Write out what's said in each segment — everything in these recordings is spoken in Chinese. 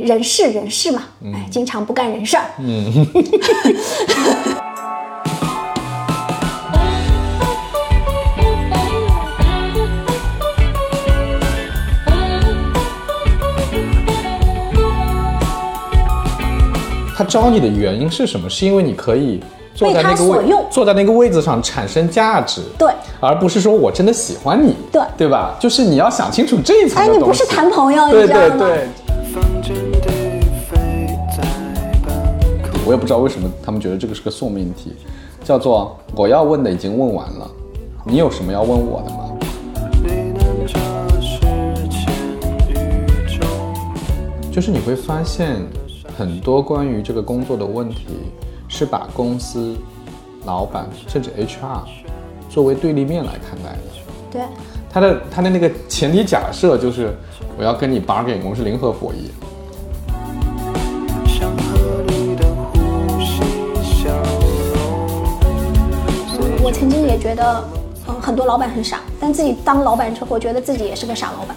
人事人事嘛，哎，经常不干人事儿。嗯。他招你的原因是什么？是因为你可以坐在那个位，坐在那个位子上产生价值，对，而不是说我真的喜欢你，对，对吧？就是你要想清楚这一层。哎，你不是谈朋友，对对对。我也不知道为什么他们觉得这个是个送命题，叫做我要问的已经问完了，你有什么要问我的吗？就是你会发现。很多关于这个工作的问题，是把公司、老板甚至 HR 作为对立面来看待的。对，他的他的那个前提假设就是，我要跟你 bargain，我们是零和博弈。我曾经也觉得，嗯，很多老板很傻，但自己当老板之后，觉得自己也是个傻老板。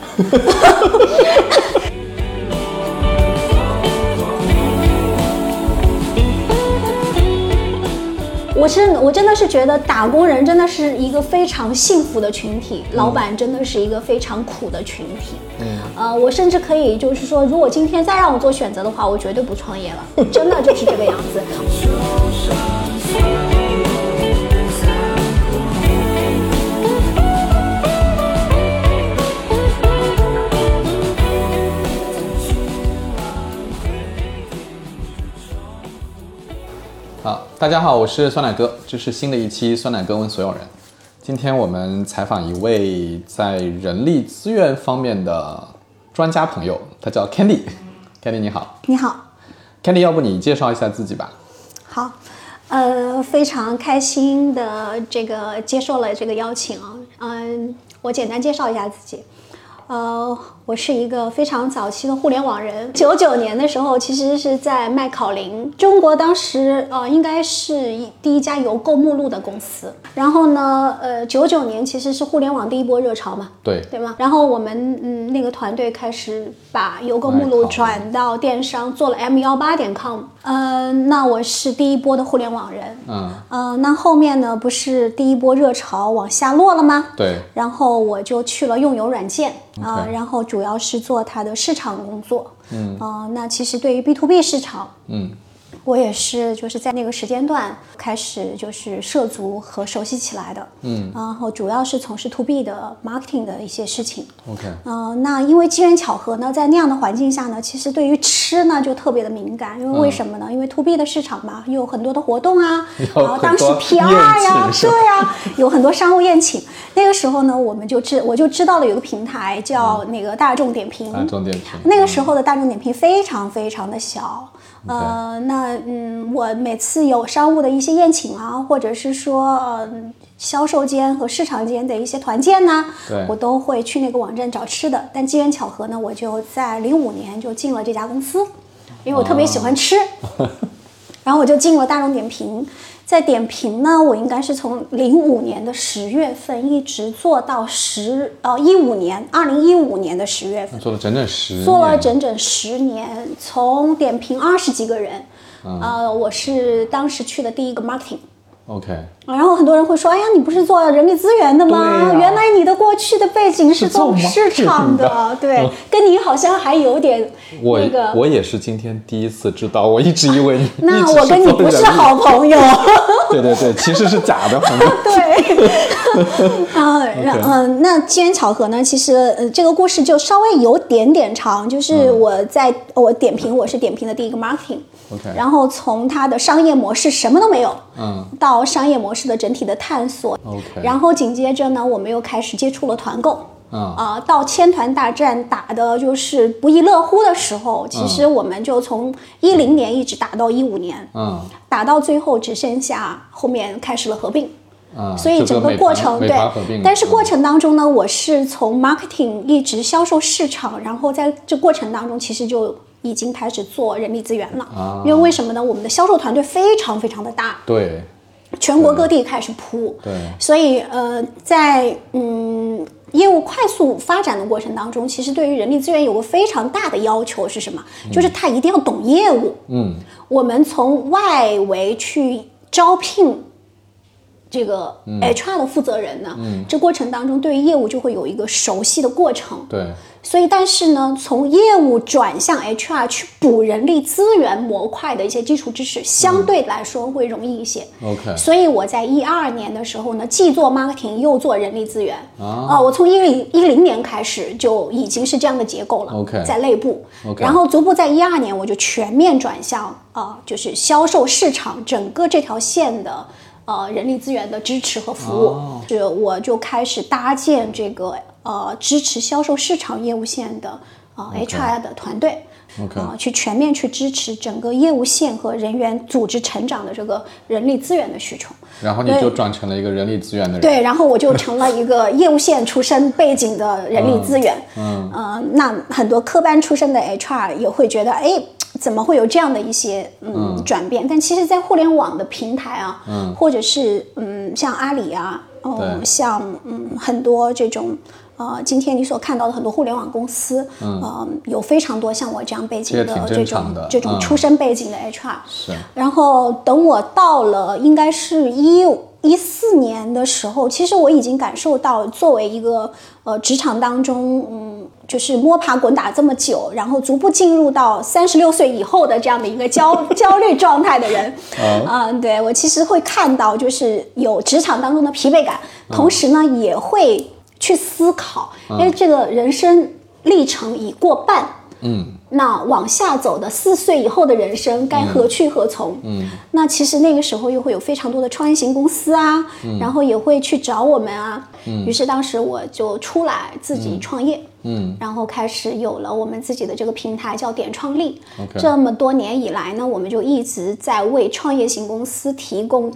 我是我真的是觉得打工人真的是一个非常幸福的群体，老板真的是一个非常苦的群体。嗯，呃，我甚至可以就是说，如果今天再让我做选择的话，我绝对不创业了，真的就是这个样子。大家好，我是酸奶哥，这是新的一期酸奶哥问所有人。今天我们采访一位在人力资源方面的专家朋友，他叫 Candy。Candy 你好，你好，Candy，要不你介绍一下自己吧？好，呃，非常开心的这个接受了这个邀请啊，嗯，我简单介绍一下自己。呃，我是一个非常早期的互联网人。九九年的时候，其实是在卖考林。中国当时呃，应该是第一家邮购目录的公司。然后呢，呃，九九年其实是互联网第一波热潮嘛，对对吗？然后我们嗯那个团队开始把邮购目录转到电商，做了 M 幺八点 com。嗯，那我是第一波的互联网人。嗯嗯，那后面呢，不是第一波热潮往下落了吗？对。然后我就去了用友软件啊，然后主要是做它的市场工作。嗯啊，那其实对于 B to B 市场，嗯。我也是，就是在那个时间段开始就是涉足和熟悉起来的，嗯，然后主要是从事 to B 的 marketing 的一些事情。OK，嗯，那因为机缘巧合呢，在那样的环境下呢，其实对于吃呢就特别的敏感，因为为什么呢？因为 to B 的市场嘛，有很多的活动啊，然后当时 PR 呀，对呀，有很多商务宴请。那个时候呢，我们就知我就知道了有个平台叫那个大众点评。大众点评。那个时候的大众点评非常非常的小。呃，那嗯，我每次有商务的一些宴请啊，或者是说呃销售间和市场间的一些团建呢，我都会去那个网站找吃的。但机缘巧合呢，我就在零五年就进了这家公司，因为我特别喜欢吃，然后我就进了大众点评。在点评呢，我应该是从零五年的十月份一直做到十呃一五年，二零一五年的十月份，做了整整十，做了整整十年，从点评二十几个人，呃，我是当时去的第一个 marketing。OK，然后很多人会说：“哎呀，你不是做人力资源的吗？原来你的过去的背景是做市场的，对，跟你好像还有点那个。”我也是今天第一次知道，我一直以为你 那我跟你不是好朋友。对对对，其实是假的朋友。对，啊然，嗯，那机缘巧合呢？其实呃，这个故事就稍微有点点长，就是我在我点评，我是点评的第一个 marketing。然后从它的商业模式什么都没有，嗯，到商业模式的整体的探索，OK，然后紧接着呢，我们又开始接触了团购，啊，到千团大战打的就是不亦乐乎的时候，其实我们就从一零年一直打到一五年，嗯，打到最后只剩下后面开始了合并，嗯，所以整个过程对，但是过程当中呢，我是从 marketing 一直销售市场，然后在这过程当中其实就。已经开始做人力资源了，因为为什么呢？我们的销售团队非常非常的大，对，全国各地开始铺，对，所以呃，在嗯业务快速发展的过程当中，其实对于人力资源有个非常大的要求是什么？就是他一定要懂业务。嗯，我们从外围去招聘这个 HR 的负责人呢，这过程当中对于业务就会有一个熟悉的过程。对，所以，但是呢，从业务转向 HR 去补人力资源模块的一些基础知识，相对来说会容易一些。OK 所以我在一二年的时候呢，既做 marketing 又做人力资源。啊呃我从一零一零年开始就已经是这样的结构了。OK 在内部 OK 然后逐步在一二年我就全面转向啊、呃就是销售市场整个这条线的。呃，人力资源的支持和服务，哦是我就开始搭建这个呃支持销售市场业务线的呃 HR 的团队。OK 啊、去全面去支持整个业务线和人员组织成长的这个人力资源的需求。然后你就转成了一个人力资源的人。对，然后我就成了一个业务线出身背景的人力资源。嗯，呃，那很多科班出身的 HR 也会觉得，哎，怎么会有这样的一些嗯转变？但其实，在互联网的平台啊，嗯，或者是嗯像阿里啊，哦、对像嗯很多这种。呃，今天你所看到的很多互联网公司，嗯，呃，有非常多像我这样背景的这种这种嗯出身背景的 HR，、是。然后等我到了应该是一一四年的时候，其实我已经感受到，作为一个呃职场当中，嗯，就是摸爬滚打这么久，然后逐步进入到三十六岁以后的这样的一个焦焦虑状态的人，嗯、对我其实会看到，就是有职场当中的疲惫感，同时呢，也会去思考，因为这个人生历程已过半，嗯，那往下走的四岁以后的人生该何去何从？嗯，那其实那个时候又会有非常多的创业型公司啊，然后也会去找我们啊。嗯，于是当时我就出来自己创业。嗯，然后开始有了我们自己的这个平台，叫点创力。OK 这么多年以来呢，我们就一直在为创业型公司提供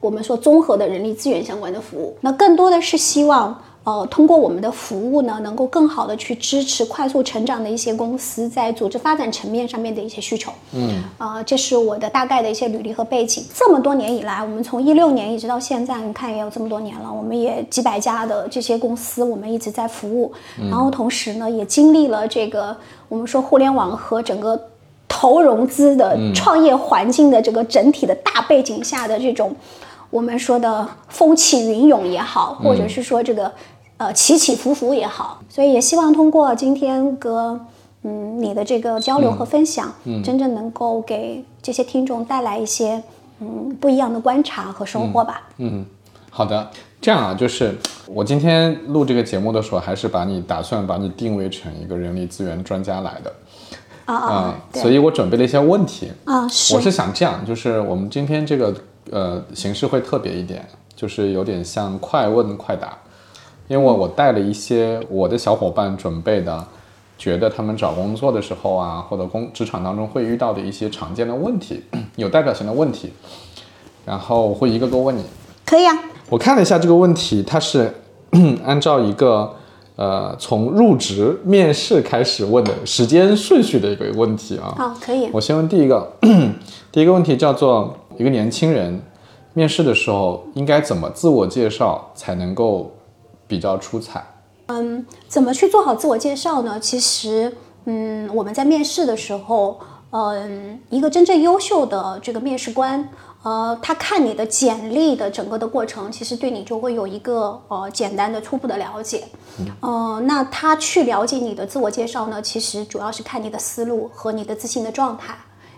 我们说综合的人力资源相关的服务。那更多的是希望，呃，通过我们的服务呢，能够更好的去支持快速成长的一些公司在组织发展层面上面的一些需求。嗯，啊、这是我的大概的一些履历和背景。这么多年以来，我们从一六年一直到现在，你看也有这么多年了，我们也几百家的这些公司，我们一直在服务。然后同时呢，也经历了这个我们说互联网和整个投融资的创业环境的这个整体的大背景下的这种我们说的风起云涌也好，或者是说这个呃起起伏伏也好，所以也希望通过今天哥嗯你的这个交流和分享，嗯真正能够给这些听众带来一些嗯不一样的观察和收获吧。嗯，好的，这样啊，就是我今天录这个节目的时候，还是把你打算把你定位成一个人力资源专家来的啊啊所以我准备了一些问题。啊是。我是想这样，就是我们今天这个呃形式会特别一点，就是有点像快问快答，因为我我带了一些我的小伙伴准备的，觉得他们找工作的时候啊，或者工职场当中会遇到的一些常见的问题，有代表性的问题，然后我会一个个问你。可以啊，我看了一下这个问题，它是 按照一个呃从入职面试开始问的时间顺序的一个问题啊。好可以。我先问第一个，第一个问题叫做一个年轻人面试的时候应该怎么自我介绍才能够比较出彩？嗯怎么去做好自我介绍呢？其实，嗯，我们在面试的时候，嗯，一个真正优秀的这个面试官，呃，他看你的简历的整个的过程，其实对你就会有一个呃简单的初步的了解。呃，那他去了解你的自我介绍呢，其实主要是看你的思路和你的自信的状态，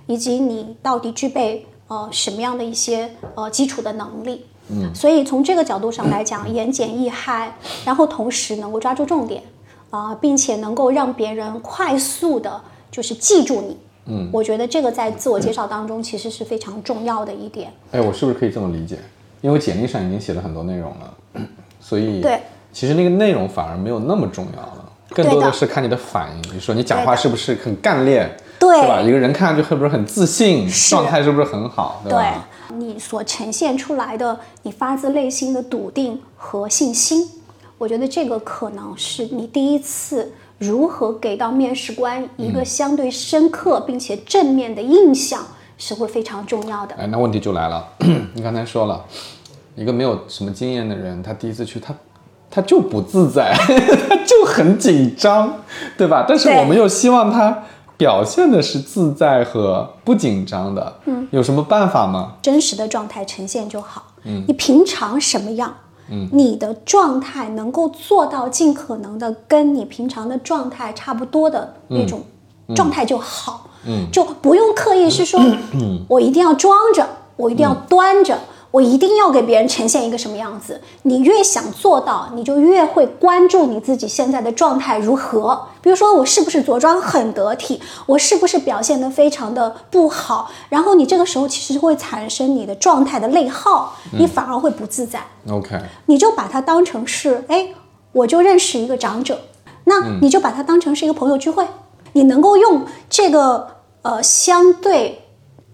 以及你到底具备呃什么样的一些呃基础的能力。嗯，所以从这个角度上来讲，言简意赅，然后同时能够抓住重点，啊、并且能够让别人快速的，就是记住你。嗯，我觉得这个在自我介绍当中其实是非常重要的一点。哎，我是不是可以这么理解？因为简历上已经写了很多内容了，所以对，其实那个内容反而没有那么重要了，更多的是看你的反应。你说你讲话是不是很干练，对是吧？一个人看上去是不是很自信，状态是不是很好，对吧？你所呈现出来的，你发自内心的笃定和信心，我觉得这个可能是你第一次如何给到面试官一个相对深刻并且正面的印象，是会非常重要的。哎，那问题就来了，你刚才说了，一个没有什么经验的人，他第一次去，他他就不自在，他就很紧张，对吧？但是我们又希望他表现的是自在和不紧张的，嗯，有什么办法吗？真实的状态呈现就好。嗯，你平常什么样？嗯，你的状态能够做到尽可能的跟你平常的状态差不多的那种状态就好。嗯，就不用刻意是说，我一定要装着，我一定要端着。我一定要给别人呈现一个什么样子？你越想做到，你就越会关注你自己现在的状态如何。比如说，我是不是着装很得体？我是不是表现得非常的不好？然后你这个时候其实会产生你的状态的内耗，你反而会不自在。OK，你就把它当成是，哎，我就认识一个长者，那你就把它当成是一个朋友聚会，你能够用这个呃相对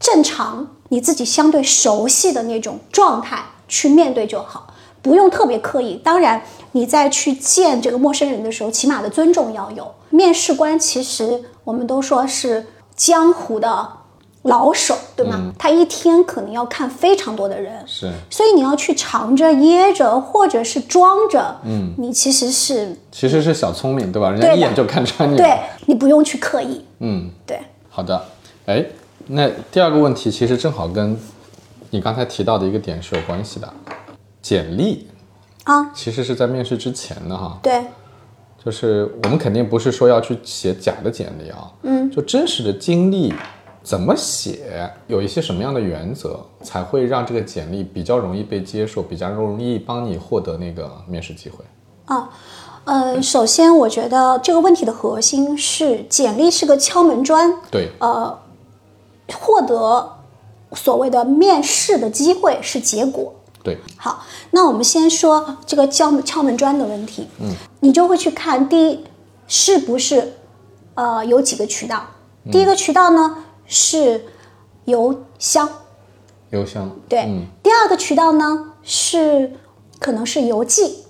正常、你自己相对熟悉的那种状态去面对就好，不用特别刻意。当然，你在去见这个陌生人的时候，起码的尊重要有。面试官其实我们都说是江湖的老手，对吗？他一天可能要看非常多的人，是，所以你要去藏着、掖着，或者是装着，嗯，你其实是其实是小聪明，对吧？人家一眼就看穿你。对你不用去刻意，嗯，对，好的。哎，那第二个问题其实正好跟你刚才提到的一个点是有关系的，简历啊，其实是在面试之前的哈，对，就是我们肯定不是说要去写假的简历啊，嗯，就真实的经历怎么写，有一些什么样的原则才会让这个简历比较容易被接受，比较容易帮你获得那个面试机会。啊，呃，首先我觉得这个问题的核心是简历是个敲门砖，对，呃，获得所谓的面试的机会是结果。对，好，那我们先说这个敲敲门砖的问题。嗯，你就会去看第一是不是呃有几个渠道。第一个渠道呢是邮箱，邮箱，对。嗯，第二个渠道呢是可能是邮寄。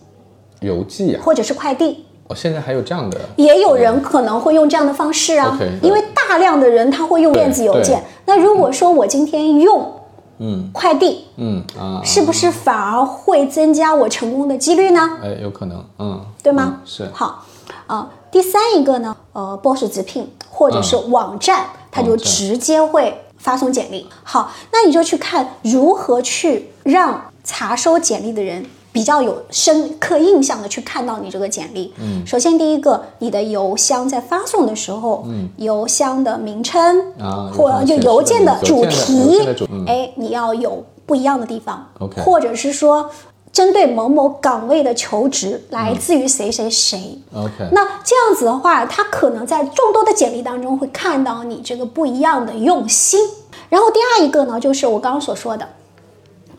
邮寄啊，或者是快递。哦、现在还有这样的，也有人可能会用这样的方式啊。因为大量的人他会用电子邮件。那如果说我今天用嗯快递，嗯啊，是不是反而会增加我成功的几率呢？哎，有可能，嗯，对吗？嗯是，好，啊、第三一个呢，呃，Boss 直聘或者是网站，它就直接会发送简历。好，那你就去看如何去让查收简历的人。比较有深刻印象的去看到你这个简历。嗯，首先第一个，你的邮箱在发送的时候，嗯，邮箱的名称啊或者就邮件的主题哎，你要有不一样的地方。OK 或者是说针对某某岗位的求职来自于谁谁谁。OK，那这样子的话，他可能在众多的简历当中会看到你这个不一样的用心。然后第二一个呢，就是我刚刚所说的，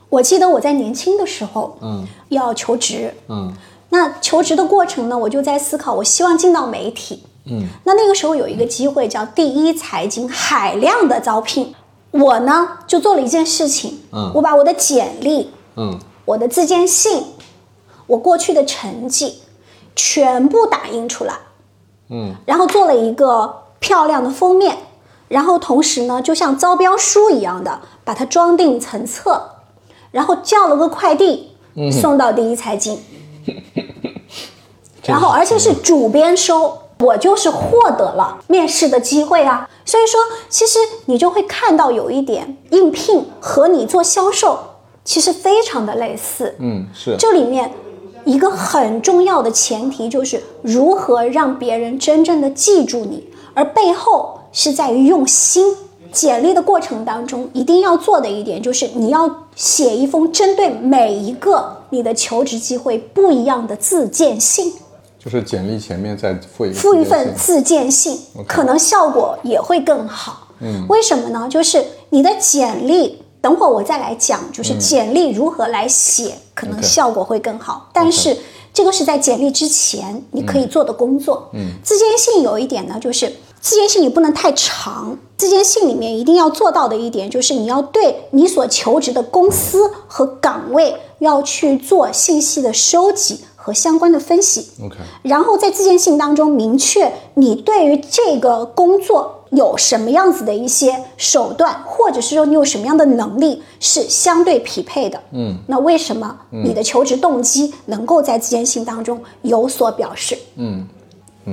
我记得我在年轻的时候，嗯。要求职，嗯。那求职的过程呢，我就在思考，我希望进到媒体。嗯，那那个时候有一个机会叫第一财经海量的招聘，我呢就做了一件事情，嗯。我把我的简历、嗯。我的自荐信、我过去的成绩全部打印出来，嗯。然后做了一个漂亮的封面，然后同时呢，就像招标书一样的把它装订成册，然后叫了个快递送到第一财经，然后而且是主编收，我就是获得了面试的机会啊。所以说，其实你就会看到有一点应聘和你做销售其实非常的类似，嗯是，这里面一个很重要的前提就是如何让别人真正的记住你，而背后是在于用心。简历的过程当中，一定要做的一点就是你要写一封针对每一个你的求职机会不一样的自荐信，就是简历前面再附一个附一份自荐信可能效果也会更好。嗯，为什么呢？就是你的简历，等会儿我再来讲，就是简历如何来写，可能效果会更好。但是这个是在简历之前你可以做的工作。嗯，自荐信有一点呢，就是自荐信你不能太长。自荐信里面一定要做到的一点就是，你要对你所求职的公司和岗位要去做信息的收集和相关的分析。OK 然后在自荐信当中明确你对于这个工作有什么样子的一些手段，或者是说你有什么样的能力是相对匹配的。嗯，那为什么你的求职动机能够在这件信当中有所表示？嗯，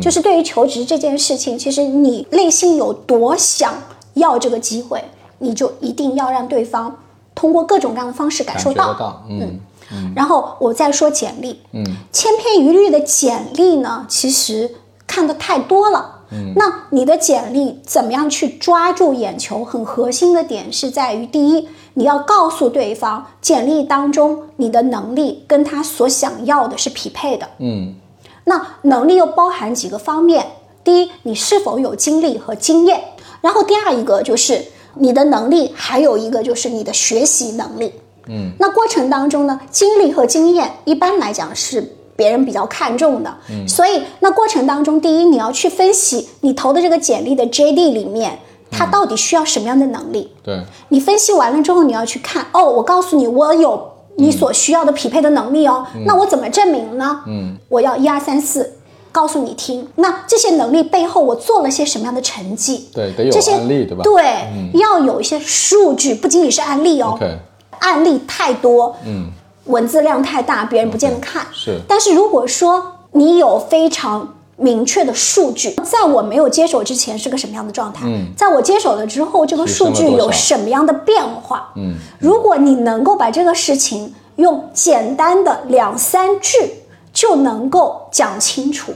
就是对于求职这件事情，其实你内心有多想要这个机会，你就一定要让对方通过各种各样的方式感受到。感觉得到，嗯然后我再说简历，嗯，千篇一律的简历呢，其实看的太多了。嗯，那你的简历怎么样去抓住眼球？很核心的点是在于，第一，你要告诉对方，简历当中你的能力跟他所想要的是匹配的。嗯那能力又包含几个方面，第一，你是否有经历和经验，然后第二一个就是你的能力，还有一个就是你的学习能力。嗯，那过程当中呢，经历和经验一般来讲是别人比较看重的，嗯，所以那过程当中，第一你要去分析你投的这个简历的 JD 里面，它到底需要什么样的能力，对，你分析完了之后，你要去看哦，我告诉你，我有你所需要的匹配的能力哦。那我怎么证明呢？嗯，我要一二三四告诉你听。那这些能力背后，我做了些什么样的成绩？对，得有这些案例，对吧？对，要有一些数据，不仅仅是案例哦。案例太多，嗯，文字量太大，别人不见得看。是但是如果说你有非常明确的数据，在我没有接手之前是个什么样的状态？嗯，在我接手了之后，这个数据有什么样的变化？嗯，如果你能够把这个事情用简单的两三句就能够讲清楚。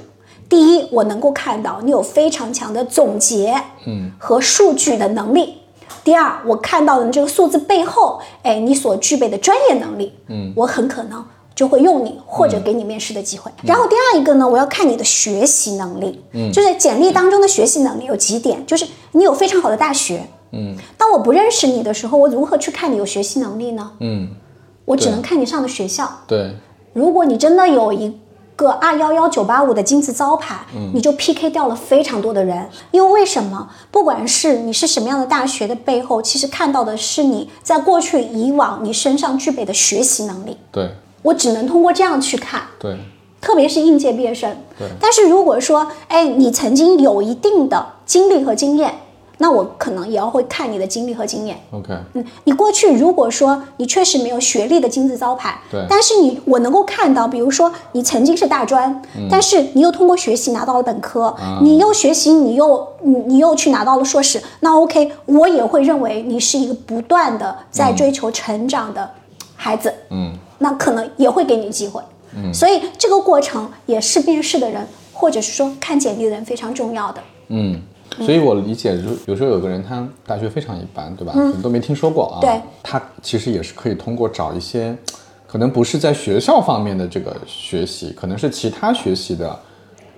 第一，我能够看到你有非常强的总结，嗯，和数据的能力。第二，我看到的这个数字背后，哎，你所具备的专业能力，嗯，我很可能就会用你或者给你面试的机会。然后第二一个呢，我要看你的学习能力，嗯，就是简历当中的学习能力有几点，就是你有非常好的大学，嗯，当我不认识你的时候，我如何去看你有学习能力呢？嗯，我只能看你上的学校。对，如果你真的有一个二幺幺九八五的金字招牌，你就 PK 掉了非常多的人。因为为什么？不管是你是什么样的大学的背后，其实看到的是你在过去以往你身上具备的学习能力。对，我只能通过这样去看，对，特别是应届毕业生。对。但是如果说，哎，你曾经有一定的经历和经验，那我可能也要会看你的经历和经验。OK，嗯，你过去如果说你确实没有学历的金字招牌，对。但是你我能够看到，比如说你曾经是大专，但是你又通过学习拿到了本科，你又学习，你又你你又去拿到了硕士，那 OK，我也会认为你是一个不断的在追求成长的孩子，嗯，那可能也会给你机会，嗯，所以这个过程也是面试的人或者是说看简历的人非常重要的，嗯，所以我理解，就有时候有个人他大学非常一般，对吧？可能都没听说过啊。嗯对，他其实也是可以通过找一些，可能不是在学校方面的这个学习，可能是其他学习的，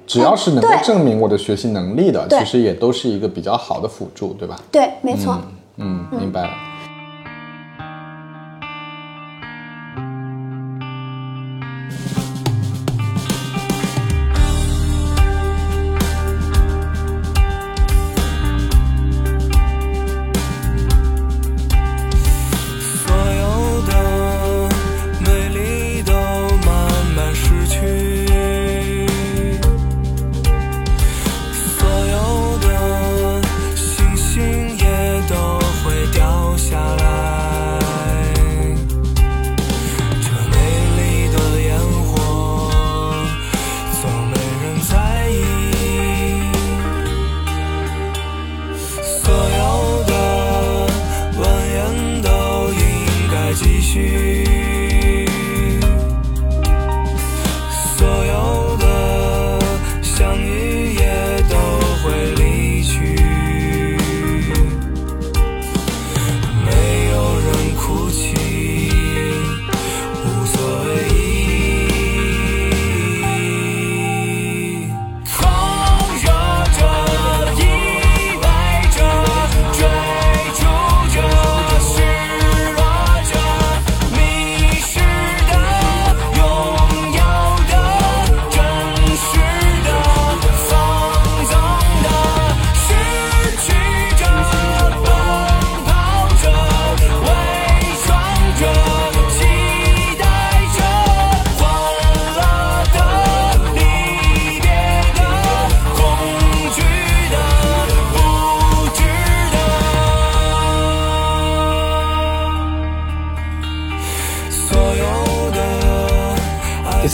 只要是能够证明我的学习能力的，对其实也都是一个比较好的辅助，对吧？对，没错。嗯，明白了。所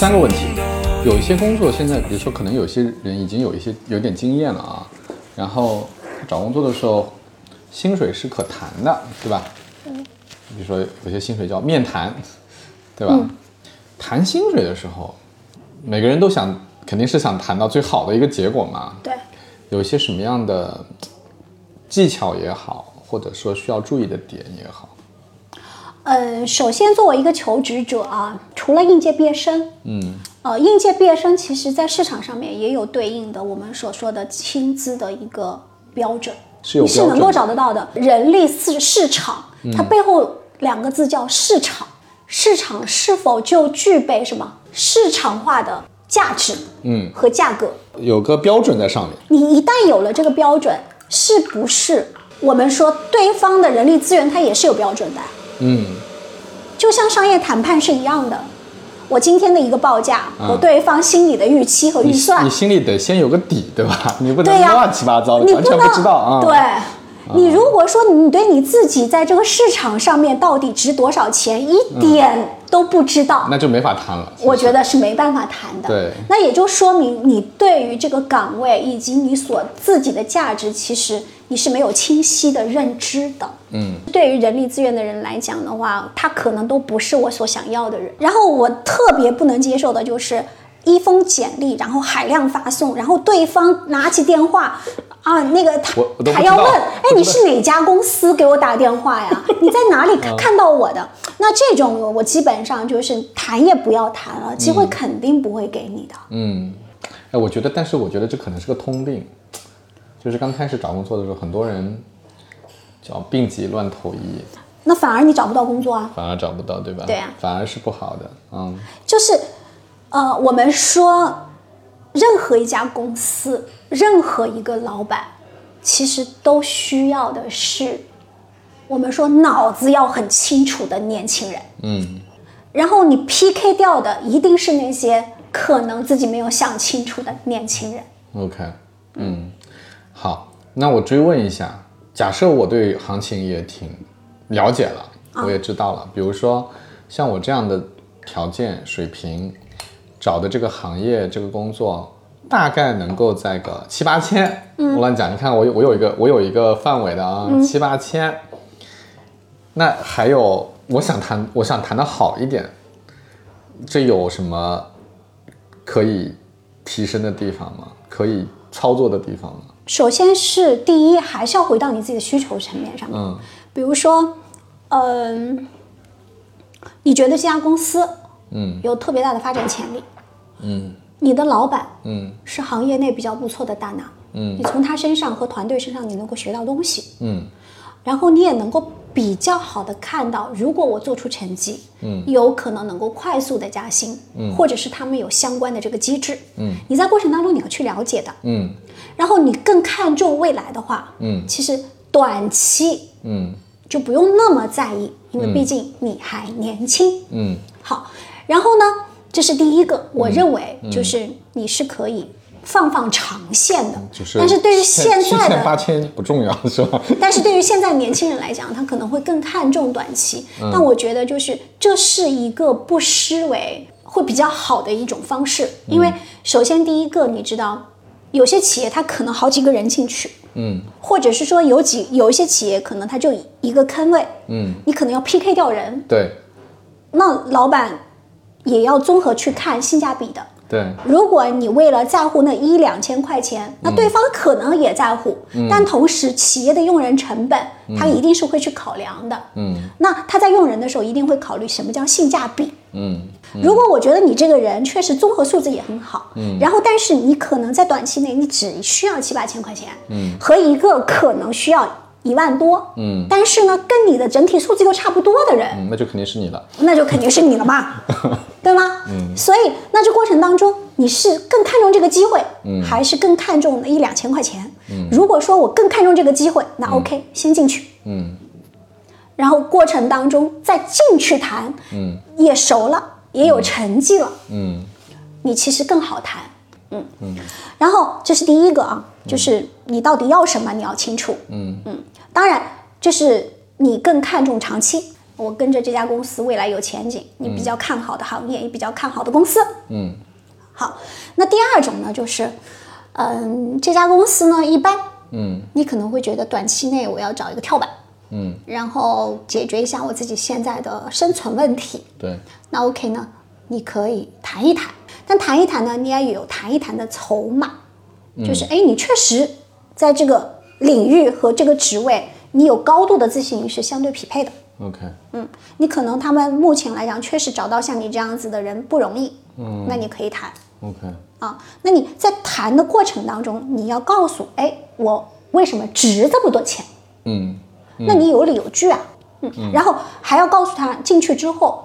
三个问题，有一些工作现在，比如说可能有些人已经有一些有点经验了啊，然后找工作的时候，薪水是可谈的，对吧？嗯。比如说有些薪水叫面谈，对吧？谈薪水的时候，每个人都想，肯定是想谈到最好的一个结果嘛。对，有一些什么样的技巧也好，或者说需要注意的点也好。呃，首先作为一个求职者啊，除了应届毕业生，嗯，呃，应届毕业生其实在市场上面也有对应的我们所说的薪资的一个标准，是有你是能够找得到的。人力市市场，它背后两个字叫市场，市场是否就具备什么市场化的价值，嗯，和价格？有个标准在上面。你一旦有了这个标准，是不是我们说对方的人力资源它也是有标准的？嗯，就像商业谈判是一样的，我今天的一个报价我对方心里的预期和预算，你心里得先有个底，对吧？你不能乱七八糟的，完全不知道啊。对。你如果说你对你自己在这个市场上面到底值多少钱，一点都不知道，那就没法谈了。我觉得是没办法谈的。对那也就说明你对于这个岗位以及你所自己的价值，其实你是没有清晰的认知的。嗯，对于人力资源的人来讲的话，他可能都不是我所想要的人。然后我特别不能接受的就是一封简历，然后海量发送，然后对方拿起电话。啊，那个他还要问，哎你是哪家公司给我打电话呀？你在哪里 嗯看到我的？那这种我基本上就是谈也不要谈了，机会肯定不会给你的。嗯，哎，我觉得，但是我觉得这可能是个通病，就是刚开始找工作的时候，很多人叫病急乱投医，那反而你找不到工作啊。反而找不到，对吧？对啊反而是不好的。嗯就是，呃，我们说，任何一家公司，任何一个老板，其实都需要的是，我们说脑子要很清楚的年轻人。嗯然后你 PK 掉的一定是那些可能自己没有想清楚的年轻人。，OK，嗯，好，那我追问一下，假设我对行情也挺了解了，我也知道了，比如说像我这样的条件水平，找的这个行业这个工作。大概能够在个七八千，我乱讲，你看我有我有一个我有一个范围的啊，七八千。那还有，我想谈，我想谈的好一点，这有什么可以提升的地方吗？可以操作的地方吗？首先是第一，还是要回到你自己的需求层面上面。嗯。比如说，嗯、你觉得这家公司嗯。有特别大的发展潜力，嗯。你的老板嗯。是行业内比较不错的大拿，嗯。你从他身上和团队身上你能够学到东西，嗯。然后你也能够比较好的看到，如果我做出成绩，嗯，有可能能够快速的加薪，嗯。或者是他们有相关的这个机制，嗯，你在过程当中你要去了解的，嗯然后你更看重未来的话，嗯。其实短期嗯。就不用那么在意，因为毕竟你还年轻。嗯。好，然后呢，这是第一个，我认为嗯。就是你是可以放放长线的，就是，但是对于现在的八千不重要是吧？但是对于现在年轻人来讲，他可能会更看重短期。嗯。但我觉得就是这是一个不失为会比较好的一种方式，因嗯。为首先第一个，你知道有些企业它可能好几个人进去，嗯。或者是说有几有一些企业可能它就一个坑位，嗯，你可能要 PK 掉人，对。那老板也要综合去看性价比的。对，如果你为了在乎那一两千块钱，那对方可能也在乎，嗯。但同时企业的用人成本，他一定是会去考量的。嗯。那他在用人的时候，一定会考虑什么叫性价比。嗯。如果我觉得你这个人确实综合素质也很好，嗯，然后但是你可能在短期内你只需要七八千块钱，嗯，和一个可能需要一万多，嗯。但是呢，跟你的整体素质又差不多的人，嗯，那就肯定是你了。那就肯定是你了嘛，对吗？嗯，所以那这过程当中，你是更看重这个机会，嗯，还是更看重那一两千块钱？嗯，如果说我更看重这个机会，那 OK，、先进去，嗯。然后过程当中再进去谈，嗯。也熟了，也有成绩了，嗯。你其实更好谈。嗯。嗯，然后这是第一个啊，就是你到底要什么，你要清楚。嗯。嗯，当然，就是你更看重长期。我跟着这家公司未来有前景，你比较看好的行业，也比较看好的公司。嗯，好，那第二种呢，就是，嗯，这家公司呢一般，嗯。你可能会觉得短期内我要找一个跳板，嗯，然后解决一下我自己现在的生存问题。对，那 OK 呢，你可以谈一谈，但谈一谈呢，你也有谈一谈的筹码，就是哎，你确实在这个领域和这个职位，你有高度的自信是相对匹配的。OK，嗯，你可能他们目前来讲，确实找到像你这样子的人不容易。嗯，那你可以谈 OK，啊。那你在谈的过程当中，你要告诉，哎，我为什么值这么多钱？嗯那你有理有据啊。嗯，然后还要告诉他进去之后，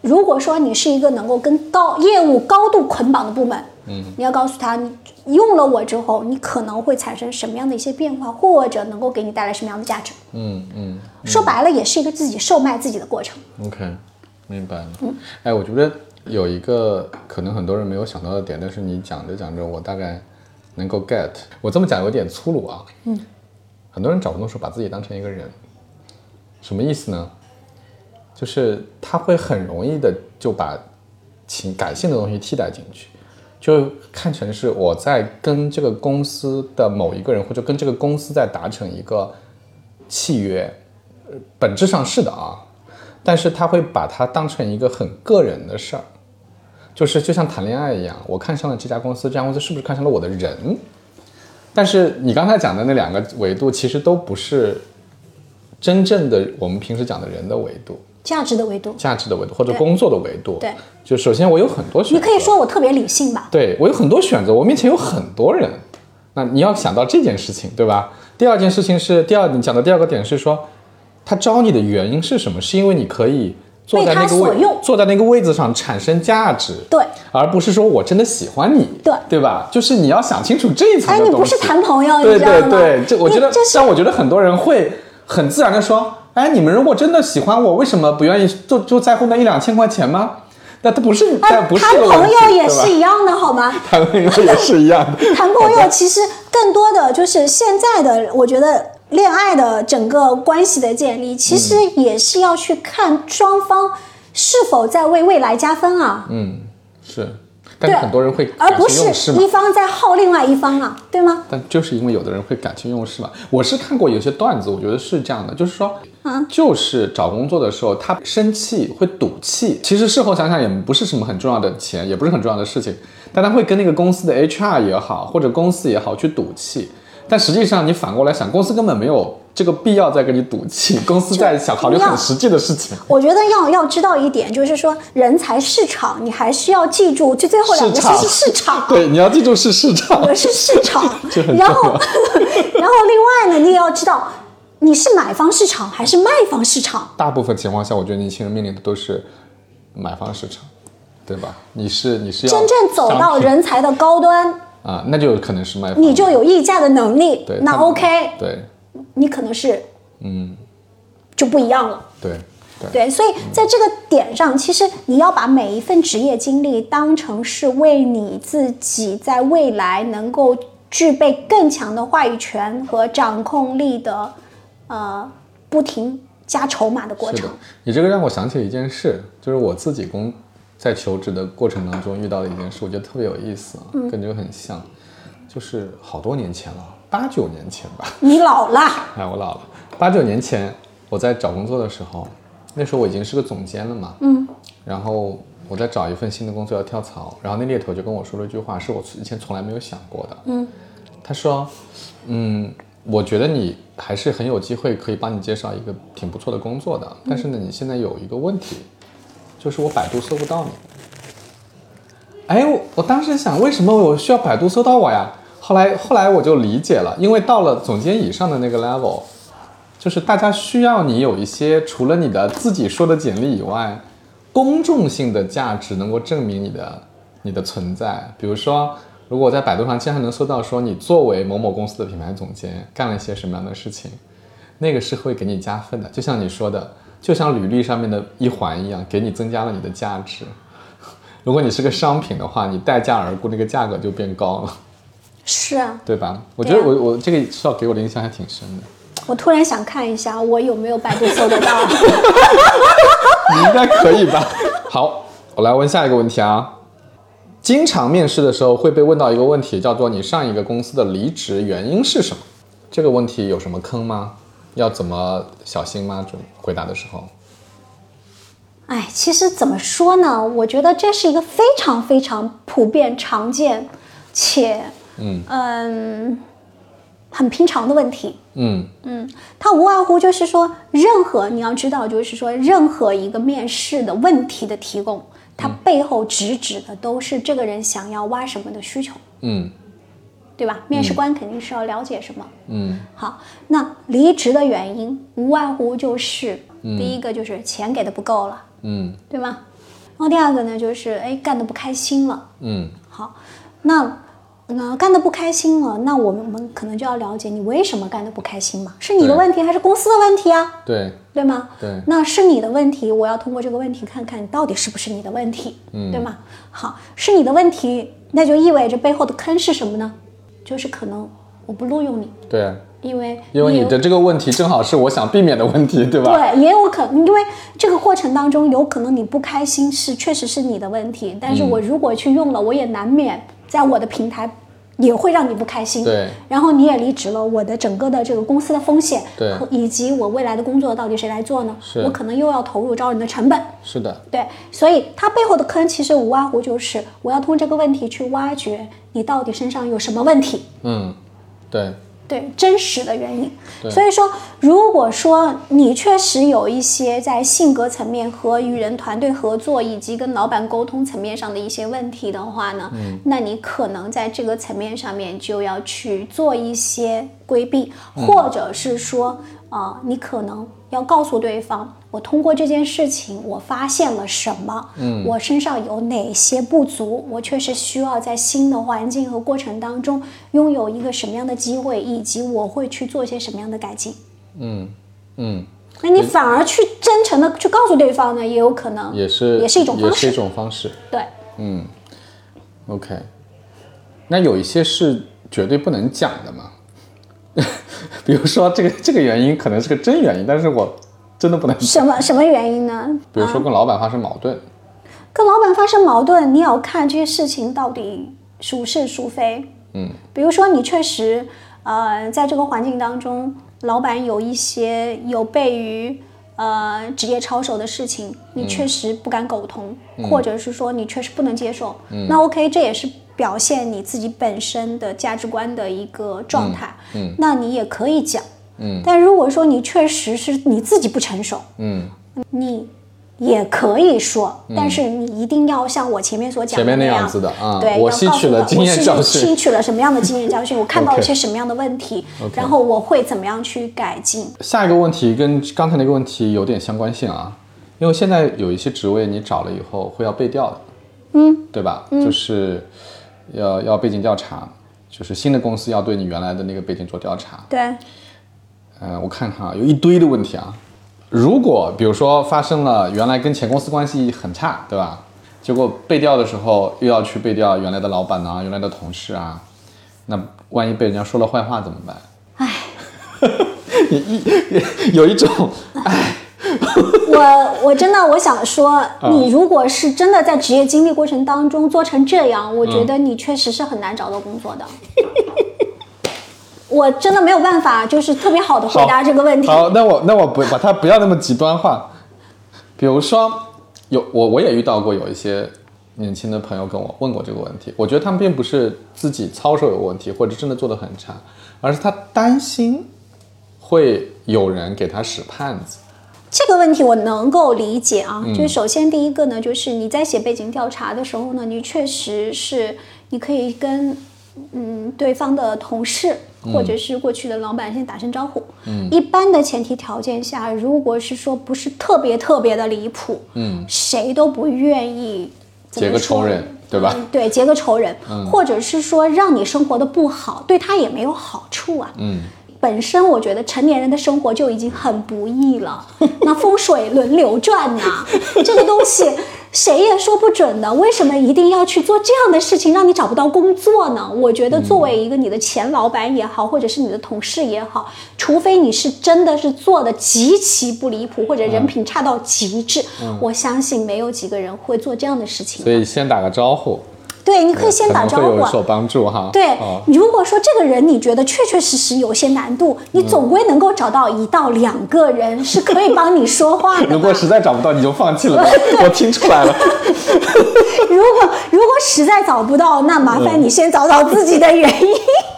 如果说你是一个能够跟高业务高度捆绑的部门，嗯，你要告诉他，你用了我之后，你可能会产生什么样的一些变化，或者能够给你带来什么样的价值。嗯嗯说白了，也是一个自己售卖自己的过程。，OK，明白了。嗯哎，我觉得有一个可能很多人没有想到的点，但是你讲着讲着，我大概能够 get。我这么讲有点粗鲁啊。嗯。很多人找工作时候把自己当成一个人，什么意思呢？就是他会很容易的就把情感性的东西替代进去，就看成是我在跟这个公司的某一个人，或者跟这个公司在达成一个契约，本质上是的啊，但是他会把它当成一个很个人的事儿，就是就像谈恋爱一样，我看上了这家公司，这家公司是不是看上了我的人？但是你刚才讲的那两个维度，其实都不是真正的我们平时讲的人的维度、价值的维度，价值的维度或者工作的维度。对，就首先我有很多选择，你可以说我特别理性吧。对我有很多选择，我面前有很多人，那你要想到这件事情，对吧？第二件事情是第二，你讲的第二个点是说，他招你的原因是什么？是因为你可以坐在那个位坐在那个位子上产生价值，对，而不是说我真的喜欢你，对对吧？就是你要想清楚这一层哎。你不是谈朋友，对？对对，这我觉得但我觉得很多人会很自然的说，哎，你们如果真的喜欢我，为什么不愿意就就在乎那一两千块钱吗？那他不是，啊但不是谈朋友也是一样的，好吗？谈朋友也是一样的。谈朋友其实更多的就是现在的，我觉得恋爱的整个关系的建立，其实也是要去看双方是否在为未来加分啊，嗯，是，但是对很多人会而不感情用事嘛。是一。方在耗另外一方啊，对吗？但就是因为有的人会感情用事嘛，我是看过有些段子，我觉得是这样的，就是说，嗯。就是找工作的时候他生气会赌气，其实事后想想也不是什么很重要的钱，也不是很重要的事情，但他会跟那个公司的 HR 也好，或者公司也好去赌气，但实际上你反过来想，公司根本没有这个必要再跟你赌气，公司在想考虑很实际的事情。我觉得要要知道一点，就是说人才市场，你还是要记住，就最后两个市场。是市场，对，你要记住是市场。我是市场。然后 然后另外呢，你也要知道你是买方市场还是卖方市场。大部分情况下，我觉得年轻人面临的都是买方市场，对吧？你是你是要真正走到人才的高端，啊，那就有可能是卖方，你就有议价的能力对，那 OK，对你可能是嗯就不一样了。对对对，所以在这个点上，其实你要把每一份职业经历当成是为你自己在未来能够具备更强的话语权和掌控力的，呃，不停加筹码的过程的。。你这个让我想起了一件事，就是我自己工在求职的过程当中遇到的一件事，我觉得特别有意思，啊，嗯跟这个很像，就是好多年前了，八九年前吧。你老了，哎，我老了。八九年前我在找工作的时候，那时候我已经是个总监了嘛。嗯。然后我在找一份新的工作要跳槽，然后那猎头就跟我说了一句话，是我以前从来没有想过的。嗯。他说：“嗯，我觉得你还是很有机会可以帮你介绍一个挺不错的工作的，但是呢，你现在有一个问题，就是我百度搜不到你。”哎，我我当时想，为什么我需要百度搜到我呀？后来后来我就理解了，因为到了总监以上的那个 level，就是大家需要你有一些除了你的自己说的简历以外，公众性的价值能够证明你的你的存在。比如说，如果我在百度上经常能搜到说你作为某某公司的品牌总监干了一些什么样的事情，那个是会给你加分的。就像你说的，就像履历上面的一环一样，给你增加了你的价值。如果你是个商品的话，你待价而沽，那个价格就变高了，是啊，对吧？我觉得我我这个至少给我的印象还挺深的。我突然想看一下，我有没有百度搜得到？你应该可以吧？好，我来问下一个问题啊。经常面试的时候会被问到一个问题，叫做你上一个公司的离职原因是什么？这个问题有什么坑吗？要怎么小心吗？准回答的时候，哎，其实怎么说呢？我觉得这是一个非常非常普遍、常见且嗯嗯很平常的问题。嗯它无外乎就是说，任何你要知道，就是说，任何一个面试的问题的提供，它背后直指的都是这个人想要挖什么的需求，嗯对吧？面试官肯定是要了解什么。嗯好，那离职的原因无外乎就是，第一个就是钱给的不够了，嗯对吗？然后第二个呢，就是哎干的不开心了。嗯好，那那干的不开心了，那我们我们可能就要了解你为什么干的不开心嘛？是你的问题还是公司的问题啊？对对吗？对那是你的问题，我要通过这个问题看看到底是不是你的问题，嗯对吗？好，是你的问题，那就意味着背后的坑是什么呢？就是可能我不录用你，对，因为因为你的这个问题正好是我想避免的问题，对吧？对，也有可能，因为这个过程当中有可能你不开心是确实是你的问题，但是嗯我如果去用了，我也难免在我的平台也会让你不开心。对，然后你也离职了，我的整个的这个公司的风险，对以及我未来的工作到底谁来做呢？是我可能又要投入招人的成本。是的，对，所以它背后的坑其实无外乎就是我要通过这个问题去挖掘你到底身上有什么问题。嗯，对，对真实的原因。所以说，如果说你确实有一些在性格层面和与人团队合作以及跟老板沟通层面上的一些问题的话呢，嗯那你可能在这个层面上面就要去做一些规避，嗯或者是说，呃，你可能要告诉对方。我通过这件事情，我发现了什么？嗯，我身上有哪些不足？我确实需要在新的环境和过程当中拥有一个什么样的机会，以及我会去做一些什么样的改进。嗯嗯，那你反而去真诚的去告诉对方呢，也有可能也是也是一种方也是一。种方式。对，嗯，OK，那有一些是绝对不能讲的嘛，比如说这个这个原因可能是个真原因，但是我真的不能。什么什么原因呢？比如说跟老板发生矛盾，跟老板发生矛盾，你要看这些事情到底孰是孰非。嗯，比如说你确实呃在这个环境当中，老板有一些有悖于呃职业操守的事情，你确实不敢苟同，或者是说你确实不能接受。嗯那 OK，这也是表现你自己本身的价值观的一个状态。嗯那你也可以讲。嗯。但如果说你确实是你自己不成熟，嗯，你也可以说，但是你一定要像我前面所讲前面那样样子的啊对，我吸取了经验教训。吸取了什么样的经验教训，我看到了 OK 些什么样的问题，然后我会怎么样去改进。下一个问题跟刚才那个问题有点相关性啊，因为现在有一些职位你找了以后会要背调的，嗯，对吧？就是要要背景调查，就是新的公司要对你原来的那个背景做调查。对，呃，我看看啊，有一堆的问题啊。如果比如说发生了原来跟前公司关系很差，对吧？结果背调的时候又要去背调原来的老板啊、原来的同事啊，那万一被人家说了坏话怎么办？唉，你 一有一种我我真的我想说，嗯你如果是真的在职业经历过程当中做成这样，我觉得你确实是很难找到工作的。我真的没有办法，就是特别好的回答这个问题。好，那我那我不把它不要那么极端化。比如说，有我我也遇到过有一些年轻的朋友跟我问过这个问题，我觉得他们并不是自己操守有问题，或者真的做的很差，而是他担心会有人给他使绊子。这个问题我能够理解啊，嗯就是首先第一个呢，就是你在写背景调查的时候呢，你确实是你可以跟嗯对方的同事或者是过去的老板先打声招呼。嗯，一般的前提条件下，如果是说不是特别特别的离谱，嗯，谁都不愿意结个仇人，对吧？嗯对，结个仇人，或者是说让你生活的不好，对他也没有好处啊。嗯，本身我觉得成年人的生活就已经很不易了，那风水轮流转呐、这个东西谁也说不准的。为什么一定要去做这样的事情，让你找不到工作呢？我觉得作为一个你的前老板也好，或者是你的同事也好，除非你是真的是做的极其不离谱，或者人品差到极致，我相信没有几个人会做这样的事情。所以先打个招呼，对，你可以先打招呼有。所帮助哈。对哦，如果说这个人你觉得确确实实有些难度，你总归能够找到一到两个人是可以帮你说话的。如果实在找不到，你就放弃了吧。我听出来了。如果如果实在找不到，那麻烦你先找找自己的原因。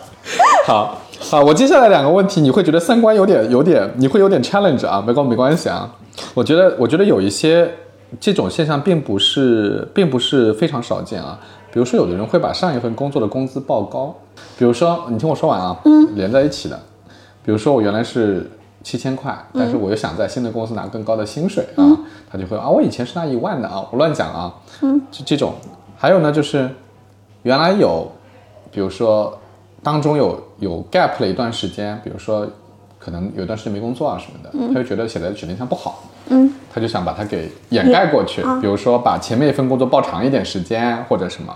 好，好，我接下来两个问题，你会觉得三观有点有点，你会有点 challenge 啊，没关没关系啊。我觉得我觉得有一些这种现象并不是并不是非常少见啊。比如说，有的人会把上一份工作的工资报高，比如说你听我说完啊，嗯，连在一起的。比如说我原来是七千块，但是我又想在新的公司拿更高的薪水啊，他就会啊，我以前是拿一万的啊，我乱讲啊，嗯，就这种。还有呢，就是原来有，比如说当中有有 gap 了一段时间，比如说可能有一段时间没工作啊什么的，他就觉得写在简历上不好，嗯，他就想把它给掩盖过去，比如说把前面一份工作报长一点时间或者什么。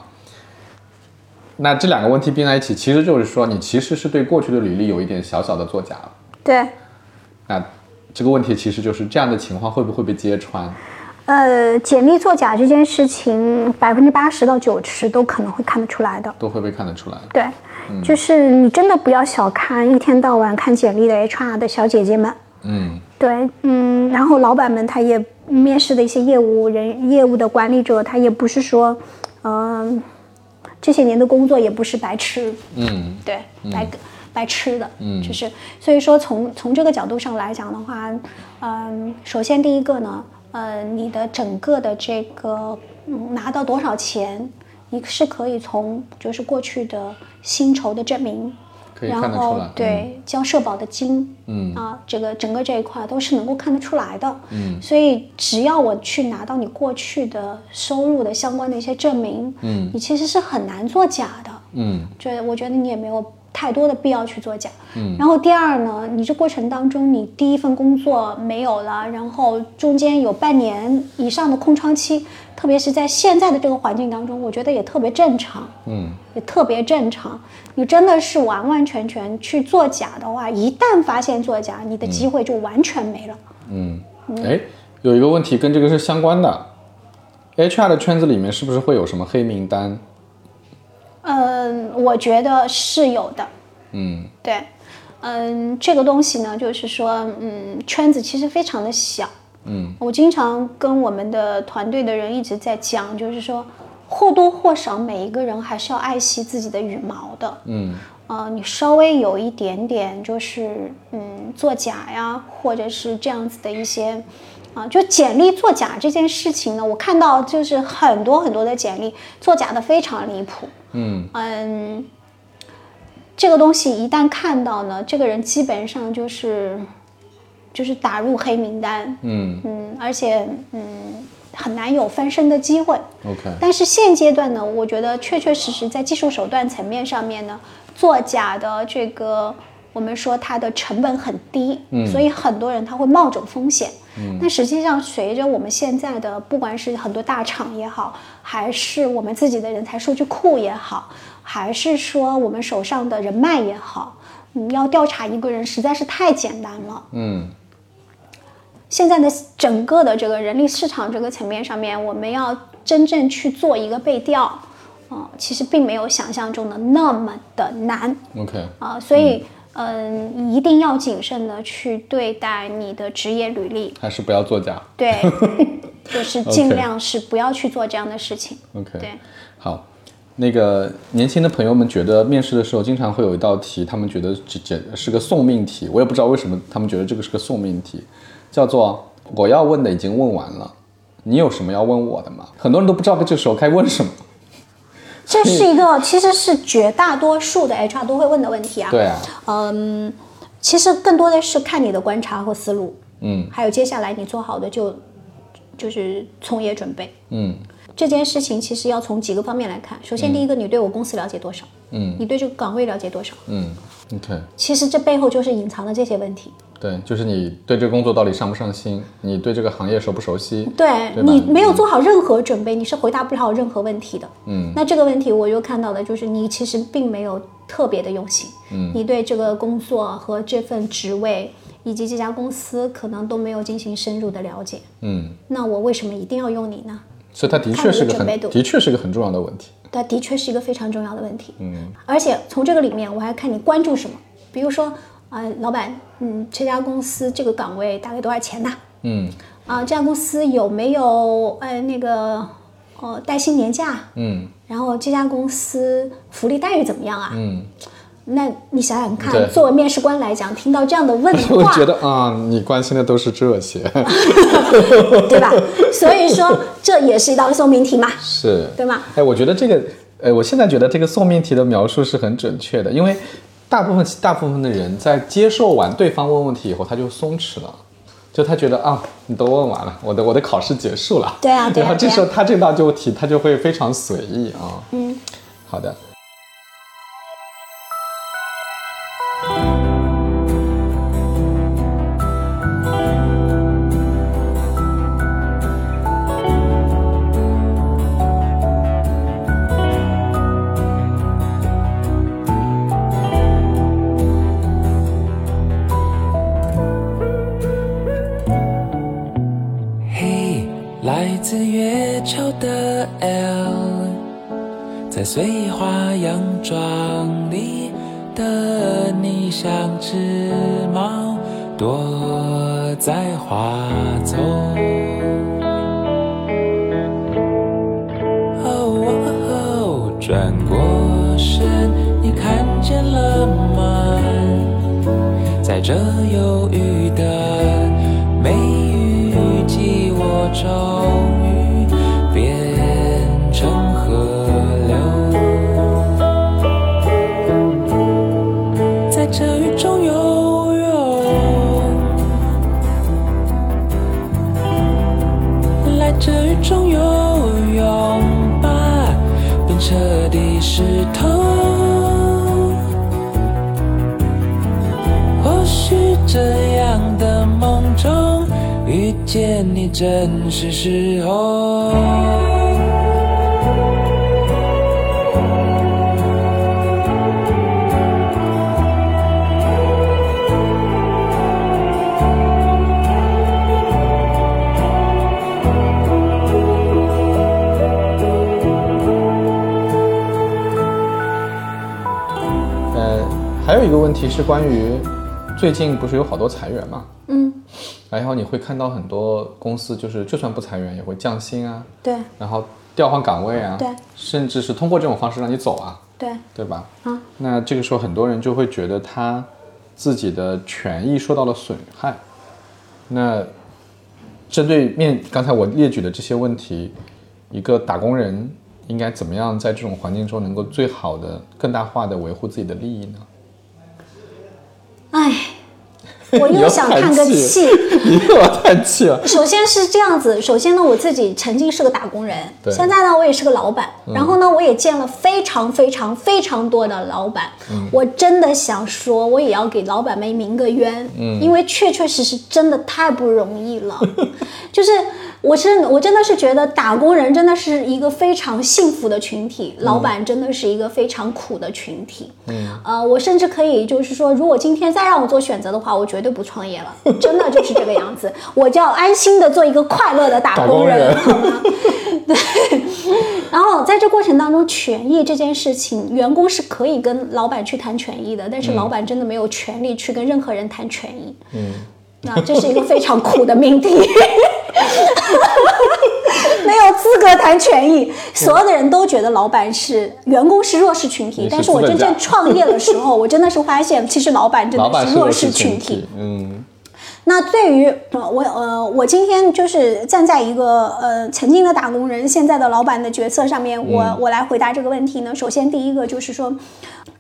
那这两个问题并在一起，其实就是说你其实是对过去的履历有一点小小的作假了。对，那这个问题其实就是这样的情况会不会被揭穿？呃，简历作假这件事情，百分之八十到九十都可能会看得出来的。都会被看得出来。对，就是你真的不要小看一天到晚看简历的 HR 的小姐姐们。嗯对，嗯，然后老板们他也面试的一些业务人、业务的管理者，他也不是说，嗯、这些年的工作也不是白吃，嗯。对，白白吃的，嗯，就是所以说从从这个角度上来讲的话，嗯，首先第一个呢，呃，你的整个的这个嗯拿到多少钱，你是可以从就是过去的薪酬的证明。可以然后看得出来。对交社保的金，嗯。啊，这个整个这一块都是能够看得出来的，嗯，所以只要我去拿到你过去的收入的相关的一些证明，嗯。你其实是很难作假的，嗯。这我觉得你也没有太多的必要去作假。嗯，然后第二呢，你这过程当中，你第一份工作没有了，然后中间有半年以上的空窗期，特别是在现在的这个环境当中，我觉得也特别正常。嗯也特别正常。你真的是完完全全去作假的话，一旦发现作假，你的机会就完全没了。嗯。哎，有一个问题跟这个是相关的，HR 的圈子里面是不是会有什么黑名单？嗯，我觉得是有的。嗯对，嗯，这个东西呢，就是说，嗯，圈子其实非常的小。嗯我经常跟我们的团队的人一直在讲，就是说，或多或少每一个人还是要爱惜自己的羽毛的。嗯呃，你稍微有一点点就是嗯作假呀，或者是这样子的一些，啊、就简历作假这件事情呢，我看到就是很多很多的简历作假的非常离谱。嗯嗯，这个东西一旦看到呢，这个人基本上就是就是打入黑名单，嗯嗯，而且嗯很难有翻身的机会。，OK，但是现阶段呢，我觉得确确实实在技术手段层面上面呢，作假的这个我们说它的成本很低，嗯所以很多人他会冒着风险。嗯，但实际上随着我们现在的不管是很多大厂也好，还是我们自己的人才数据库也好，还是说我们手上的人脉也好，嗯，要调查一个人实在是太简单了。嗯。现在的整个的这个人力市场这个层面上面，我们要真正去做一个背调，嗯、其实并没有想象中的那么的难，OK，啊、所以嗯、一定要谨慎的去对待你的职业履历，还是不要作假。对，就是尽量是不要去做这样的事情。OK，对，好，那个年轻的朋友们觉得面试的时候经常会有一道题，他们觉得这这是个送命题，我也不知道为什么他们觉得这个是个送命题，叫做我要问的已经问完了，你有什么要问我的吗？很多人都不知道这时候该问什么。这是一个其实是绝大多数的 HR 都会问的问题啊。对啊，嗯，其实更多的是看你的观察和思路，嗯还有接下来你做好的就就是从业准备。嗯这件事情其实要从几个方面来看。首先，第一个，你对我公司了解多少？嗯你对这个岗位了解多少？嗯，OK，其实这背后就是隐藏了这些问题。对，就是你对这个工作到底上不上心，你对这个行业熟不熟悉？对对你没有做好任何准备，你是回答不了任何问题的。嗯，那这个问题我又看到的就是你其实并没有特别的用心。嗯，你对这个工作和这份职位以及这家公司可能都没有进行深入的了解。嗯，那我为什么一定要用你呢？所以它的确是个很的确是个很重要的问题。它的确是一个非常重要的问题。嗯，而且从这个里面，我还看你关注什么，比如说，啊、老板，嗯，这家公司这个岗位大概多少钱呢？嗯啊、这家公司有没有呃那个哦带薪年假？嗯然后这家公司福利待遇怎么样啊？嗯，那你想想看，作为面试官来讲，听到这样的问我话，觉得啊、你关心的都是这些，对吧？所以说这也是一道送命题嘛，是对吗？哎，我觉得这个，呃，我现在觉得这个送命题的描述是很准确的，因为大部分大部分的人在接受完对方问问题以后，他就松弛了，就他觉得啊，你都问完了，我的我的考试结束了，对啊对啊然后这时候他这道就题他就会非常随意啊，嗯，好的。在碎花洋装里的你像只猫，躲在花丛。哦哦，转过身，你看见了吗？在这有正是时候。呃，还有一个问题是关于最近不是有好多裁员嘛？嗯，然后你会看到很多公司就是就算不裁员也会降薪啊，对然后调换岗位啊，对甚至是通过这种方式让你走啊，对，对吧？啊，那这个时候很多人就会觉得他自己的权益受到了损害。那针对面刚才我列举的这些问题，一个打工人应该怎么样在这种环境中能够最好的、更大化的维护自己的利益呢？哎，我又想叹个气。你又要叹气了。首先是这样子，首先呢，我自己曾经是个打工人，现在呢，我也是个老板。然后呢，我也见了非常非常非常多的老板。我真的想说，我也要给老板们鸣个冤，因为确确实实真的太不容易了。就是我是我真的是觉得打工人真的是一个非常幸福的群体，老板真的是一个非常苦的群体。嗯，呃，我甚至可以就是说，如果今天再让我做选择的话，我绝对不创业了，真的就是这个样子，我就要安心的做一个快乐的打工人？对。然后在这过程当中，权益这件事情，员工是可以跟老板去谈权益的，但是老板真的没有权利去跟任何人谈权益。嗯，那这是一个非常苦的命题。资格谈权益，所有的人都觉得老板是员工是弱势群体但是我真正创业的时候，我真的是发现，其实老板真的是弱势势群体。体。，嗯。那对于呃我呃我今天就是站在一个呃曾经的打工人，现在的老板的角色上面，我、我来回答这个问题呢。首先第一个就是说，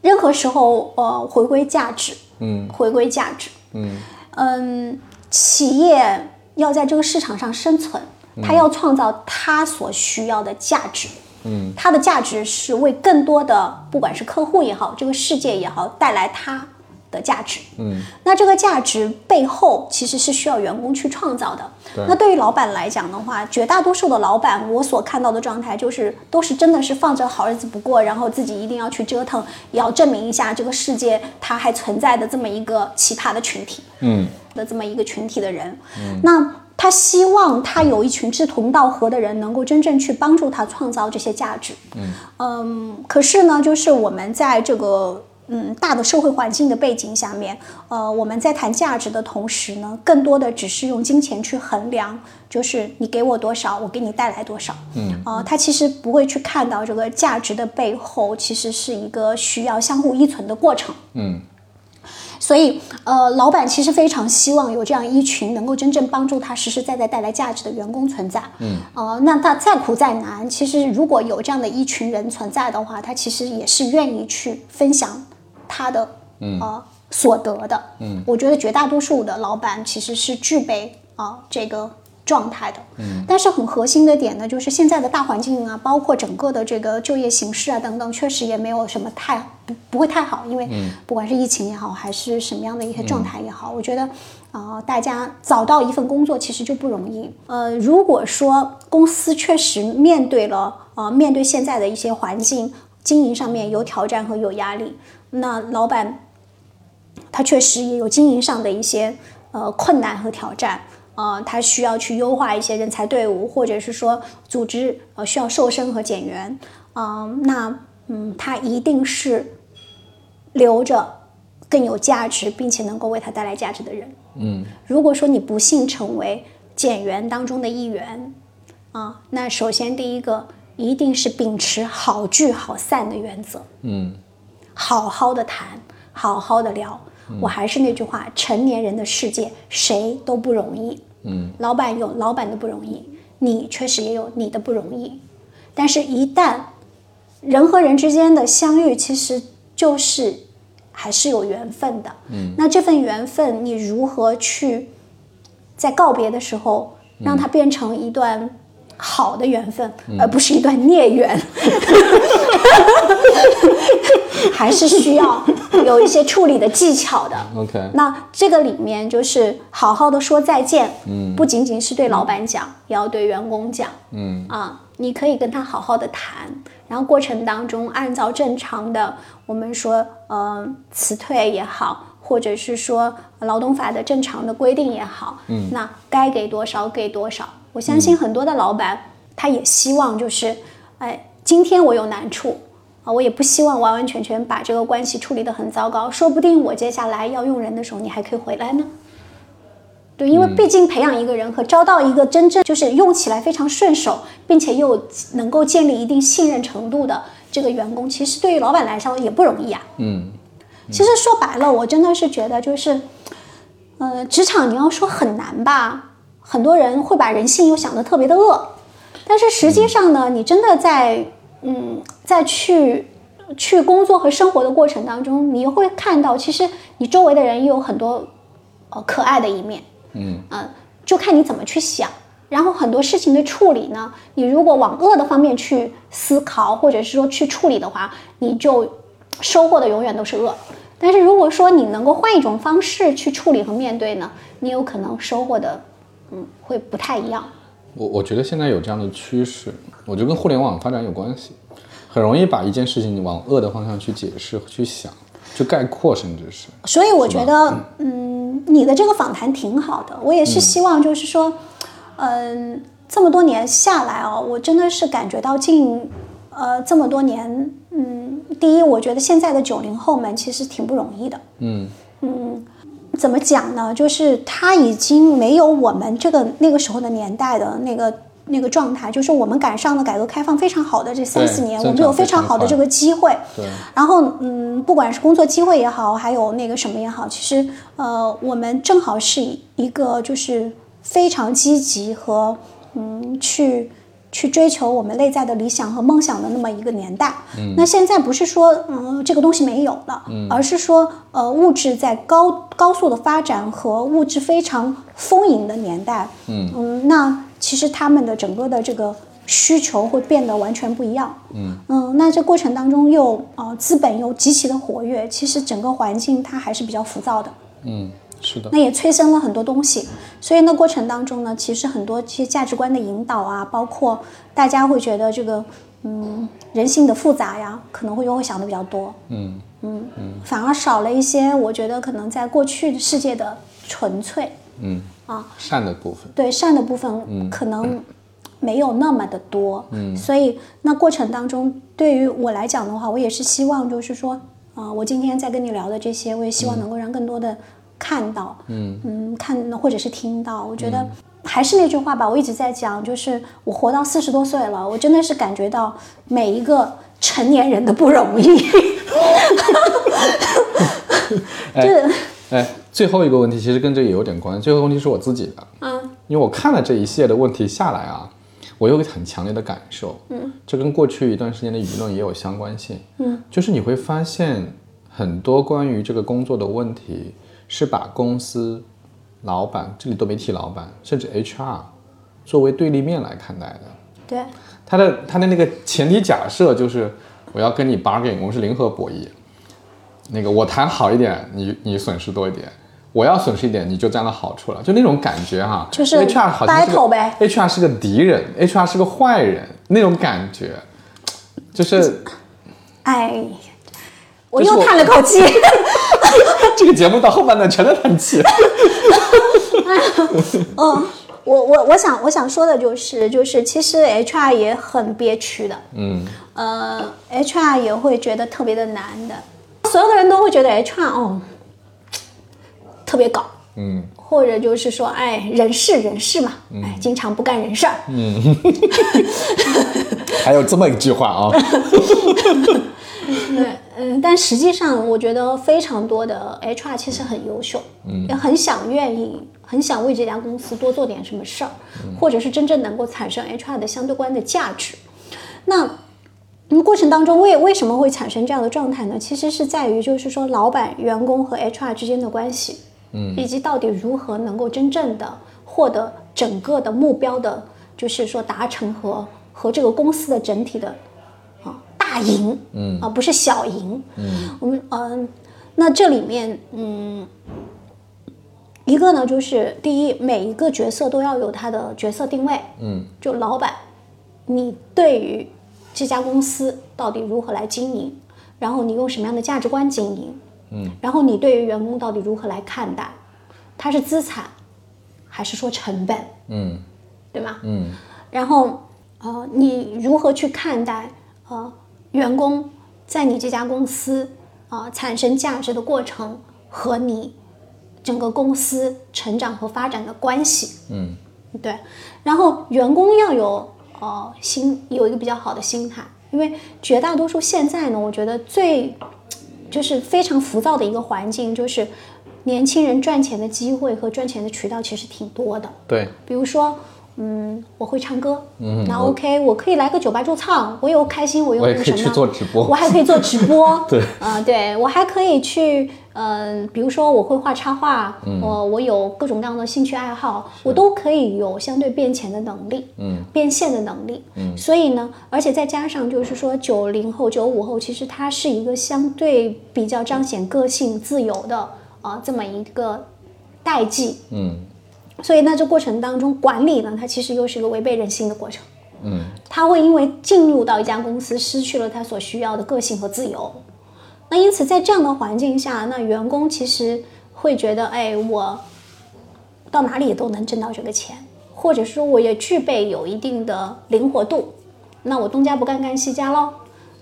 任何时候呃回归价值，嗯。回归价值，嗯。嗯，企业要在这个市场上生存，它要创造他所需要的价值。嗯，他的价值是为更多的，不管是客户也好，这个世界也好，带来他的价值。嗯，那这个价值背后其实是需要员工去创造的。对那对于老板来讲的话，绝大多数的老板，我所看到的状态就是都是真的是放着好日子不过，然后自己一定要去折腾，也要证明一下这个世界它还存在的这么一个奇葩的群体。嗯的这么一个群体的人，嗯那他希望他有一群志同道合的人，能够真正去帮助他创造这些价值。嗯可是呢，就是我们在这个嗯大的社会环境的背景下面，呃，我们在谈价值的同时呢，更多的只是用金钱去衡量，就是你给我多少，我给你带来多少。嗯，呃，他其实不会去看到这个价值的背后，其实是一个需要相互依存的过程。嗯所以，呃，老板其实非常希望有这样一群能够真正帮助他实实在在带来价值的员工存在。嗯，呃，那他再苦再难，其实如果有这样的一群人存在的话，他其实也是愿意去分享他的呃所得的。嗯，我觉得绝大多数的老板其实是具备啊、这个状态的。嗯，但是很核心的点呢，就是现在的大环境啊，包括整个的这个就业形势啊等等，确实也没有什么太不不会太好，因为不管是疫情也好，还是什么样的一些状态也好，我觉得啊、呃大家找到一份工作其实就不容易。呃，如果说公司确实面对了呃面对现在的一些环境，经营上面有挑战和有压力，那老板他确实也有经营上的一些呃困难和挑战，呃，他需要去优化一些人才队伍，或者是说组织呃需要瘦身和减员，嗯、那嗯，他一定是留着更有价值，并且能够为他带来价值的人。嗯，如果说你不幸成为减员当中的一员，啊，那首先第一个一定是秉持好聚好散的原则。嗯好好的谈，好好的聊。我还是那句话，成年人的世界谁都不容易。嗯，老板有老板的不容易，你确实也有你的不容易。但是，一旦人和人之间的相遇，其实就是还是有缘分的。嗯，那这份缘分，你如何去在告别的时候，让它变成一段好的缘分，而不是一段孽缘？还是需要有一些处理的技巧的。，OK，那这个里面就是好好的说再见，嗯，不仅仅是对老板讲，也要对员工讲，嗯。啊，你可以跟他好好的谈，然后过程当中按照正常的我们说呃辞退也好，或者是说劳动法的正常的规定也好，嗯，那该给多少给多少。我相信很多的老板、他也希望就是，哎，今天我有难处。啊，我也不希望完完全全把这个关系处理得很糟糕，说不定我接下来要用人的时候，你还可以回来呢。对，因为毕竟培养一个人和招到一个真正就是用起来非常顺手，并且又能够建立一定信任程度的这个员工，其实对于老板来说也不容易啊。嗯其实说白了，我真的是觉得就是，呃，职场你要说很难吧，很多人会把人性又想得特别的恶，但是实际上呢，你真的在嗯，在去去工作和生活的过程当中，你会看到，其实你周围的人也有很多呃可爱的一面，嗯嗯，就看你怎么去想。然后很多事情的处理呢，你如果往恶的方面去思考，或者是说去处理的话，你就收获的永远都是恶。但是如果说你能够换一种方式去处理和面对呢，你有可能收获的，嗯，会不太一样。我我觉得现在有这样的趋势，我觉得跟互联网发展有关系，很容易把一件事情往恶的方向去解释、去想、去概括，甚至是所以我觉得，嗯，你的这个访谈挺好的。我也是希望，就是说，嗯、这么多年下来哦，我真的是感觉到近，呃，这么多年，嗯，第一，我觉得现在的九零后们其实挺不容易的。嗯嗯怎么讲呢？就是他已经没有我们这个那个时候的年代的那个那个状态，就是我们赶上了改革开放非常好的这三四年，我们有非常好的这个机会。对，然后，嗯，不管是工作机会也好，还有那个什么也好，其实，呃，我们正好是一个就是非常积极和嗯去去追求我们内在的理想和梦想的那么一个年代。嗯，那现在不是说嗯这个东西没有了，嗯，而是说呃物质在高高速的发展和物质非常丰盈的年代。嗯那其实他们的整个的这个需求会变得完全不一样。嗯那这过程当中又呃资本又极其的活跃，其实整个环境它还是比较浮躁的。嗯，是的那，也催生了很多东西。所以那过程当中呢，其实很多这些价值观的引导啊，包括大家会觉得这个嗯人性的复杂呀，可能会又会想的比较多。嗯嗯嗯反而少了一些，我觉得可能在过去的世界的纯粹嗯啊，善的部分，对善的部分可能没有那么的多。嗯，所以那过程当中，对于我来讲的话，我也是希望就是说，啊、我今天在跟你聊的这些，我也希望能够让更多的看到，嗯。嗯看或者是听到。我觉得还是那句话吧，我一直在讲，就是我活到四十多岁了，我真的是感觉到每一个成年人的不容易。就是哎，最后一个问题其实跟这也有点关系。最后一个问题是我自己的，嗯，因为我看了这一系列的问题下来啊，我有一个很强烈的感受，嗯，这跟过去一段时间的舆论也有相关性，嗯，就是你会发现很多关于这个工作的问题是把公司、老板，这里都没提老板，甚至 HR 作为对立面来看待的。对，他的他的那个前提假设就是我要跟你 bargain，我们是零和博弈。那个我谈好一点，你你损失多一点；我要损失一点，你就占了好处了，就那种感觉哈。就是 HR 好像是 HR 是个敌人，HR 是个坏人，那种感觉，就是哎，我又叹了口气。这个节目到后半段全在叹气。嗯，我我我想我想说的就是，就是其实 HR 也很憋屈的，嗯，呃，HR 也会觉得特别的难的，所有的人都会觉得 HR 哦特别搞，嗯，或者就是说，哎，人事人事嘛，哎，经常不干人事儿，还有这么一句话啊，对，嗯，但实际上我觉得非常多的 HR 其实很优秀，嗯，也很想愿意，很想为这家公司多做点什么事儿，或者是真正能够产生 HR 的相对观的价值。那嗯，过程当中为为什么会产生这样的状态呢？其实是在于就是说老板、员工和 HR 之间的关系，嗯，以及到底如何能够真正的获得整个的目标的，就是说达成和和这个公司的整体的啊大赢，嗯，而不是小赢，嗯，我们嗯、那这里面嗯。一个呢，就是第一，每一个角色都要有他的角色定位。嗯，就老板，你对于这家公司到底如何来经营，然后你用什么样的价值观经营，嗯，然后你对于员工到底如何来看待，他是资产还是说成本，嗯对吗？嗯然后呃，你如何去看待呃员工在你这家公司啊、呃产生价值的过程和你整个公司成长和发展的关系？嗯对，然后员工要有呃心有一个比较好的心态，因为绝大多数现在呢，我觉得最就是非常浮躁的一个环境，就是年轻人赚钱的机会和赚钱的渠道其实挺多的。对，比如说，嗯，我会唱歌，嗯，那 OK，我可以来个酒吧驻唱，我又开心，我又我也可以去那个什么，做直播。我还可以做直播，对。啊、对我还可以去，嗯、比如说我会画插画，嗯。我我有各种各样的兴趣爱好，我都可以有相对变钱的能力，嗯，变现的能力，嗯，所以呢，而且再加上就是说九零后、九五后，其实它是一个相对比较彰显个性、自由的啊、这么一个代际，嗯所以那，这过程当中管理呢，它其实又是一个违背人性的过程。嗯他会因为进入到一家公司，失去了他所需要的个性和自由。那因此，在这样的环境下，那员工其实会觉得，哎，我到哪里都能挣到这个钱，或者说我也具备有一定的灵活度。那我东家不干干西家喽。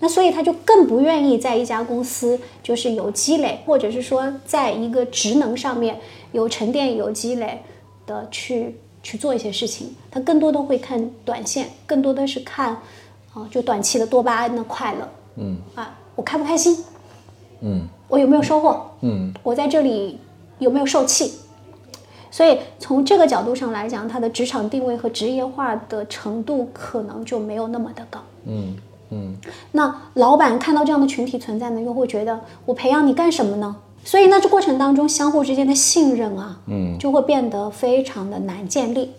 那所以他就更不愿意在一家公司就是有积累，或者是说在一个职能上面有沉淀、有积累的去去做一些事情。他更多的会看短线，更多的是看啊、就短期的多巴胺的快乐。嗯啊，我开不开心？嗯我有没有收获？嗯我在这里有没有受气？所以从这个角度上来讲，他的职场定位和职业化的程度可能就没有那么的高。嗯嗯那老板看到这样的群体存在呢，又会觉得我培养你干什么呢？所以呢，这过程当中相互之间的信任啊，嗯就会变得非常的难建立。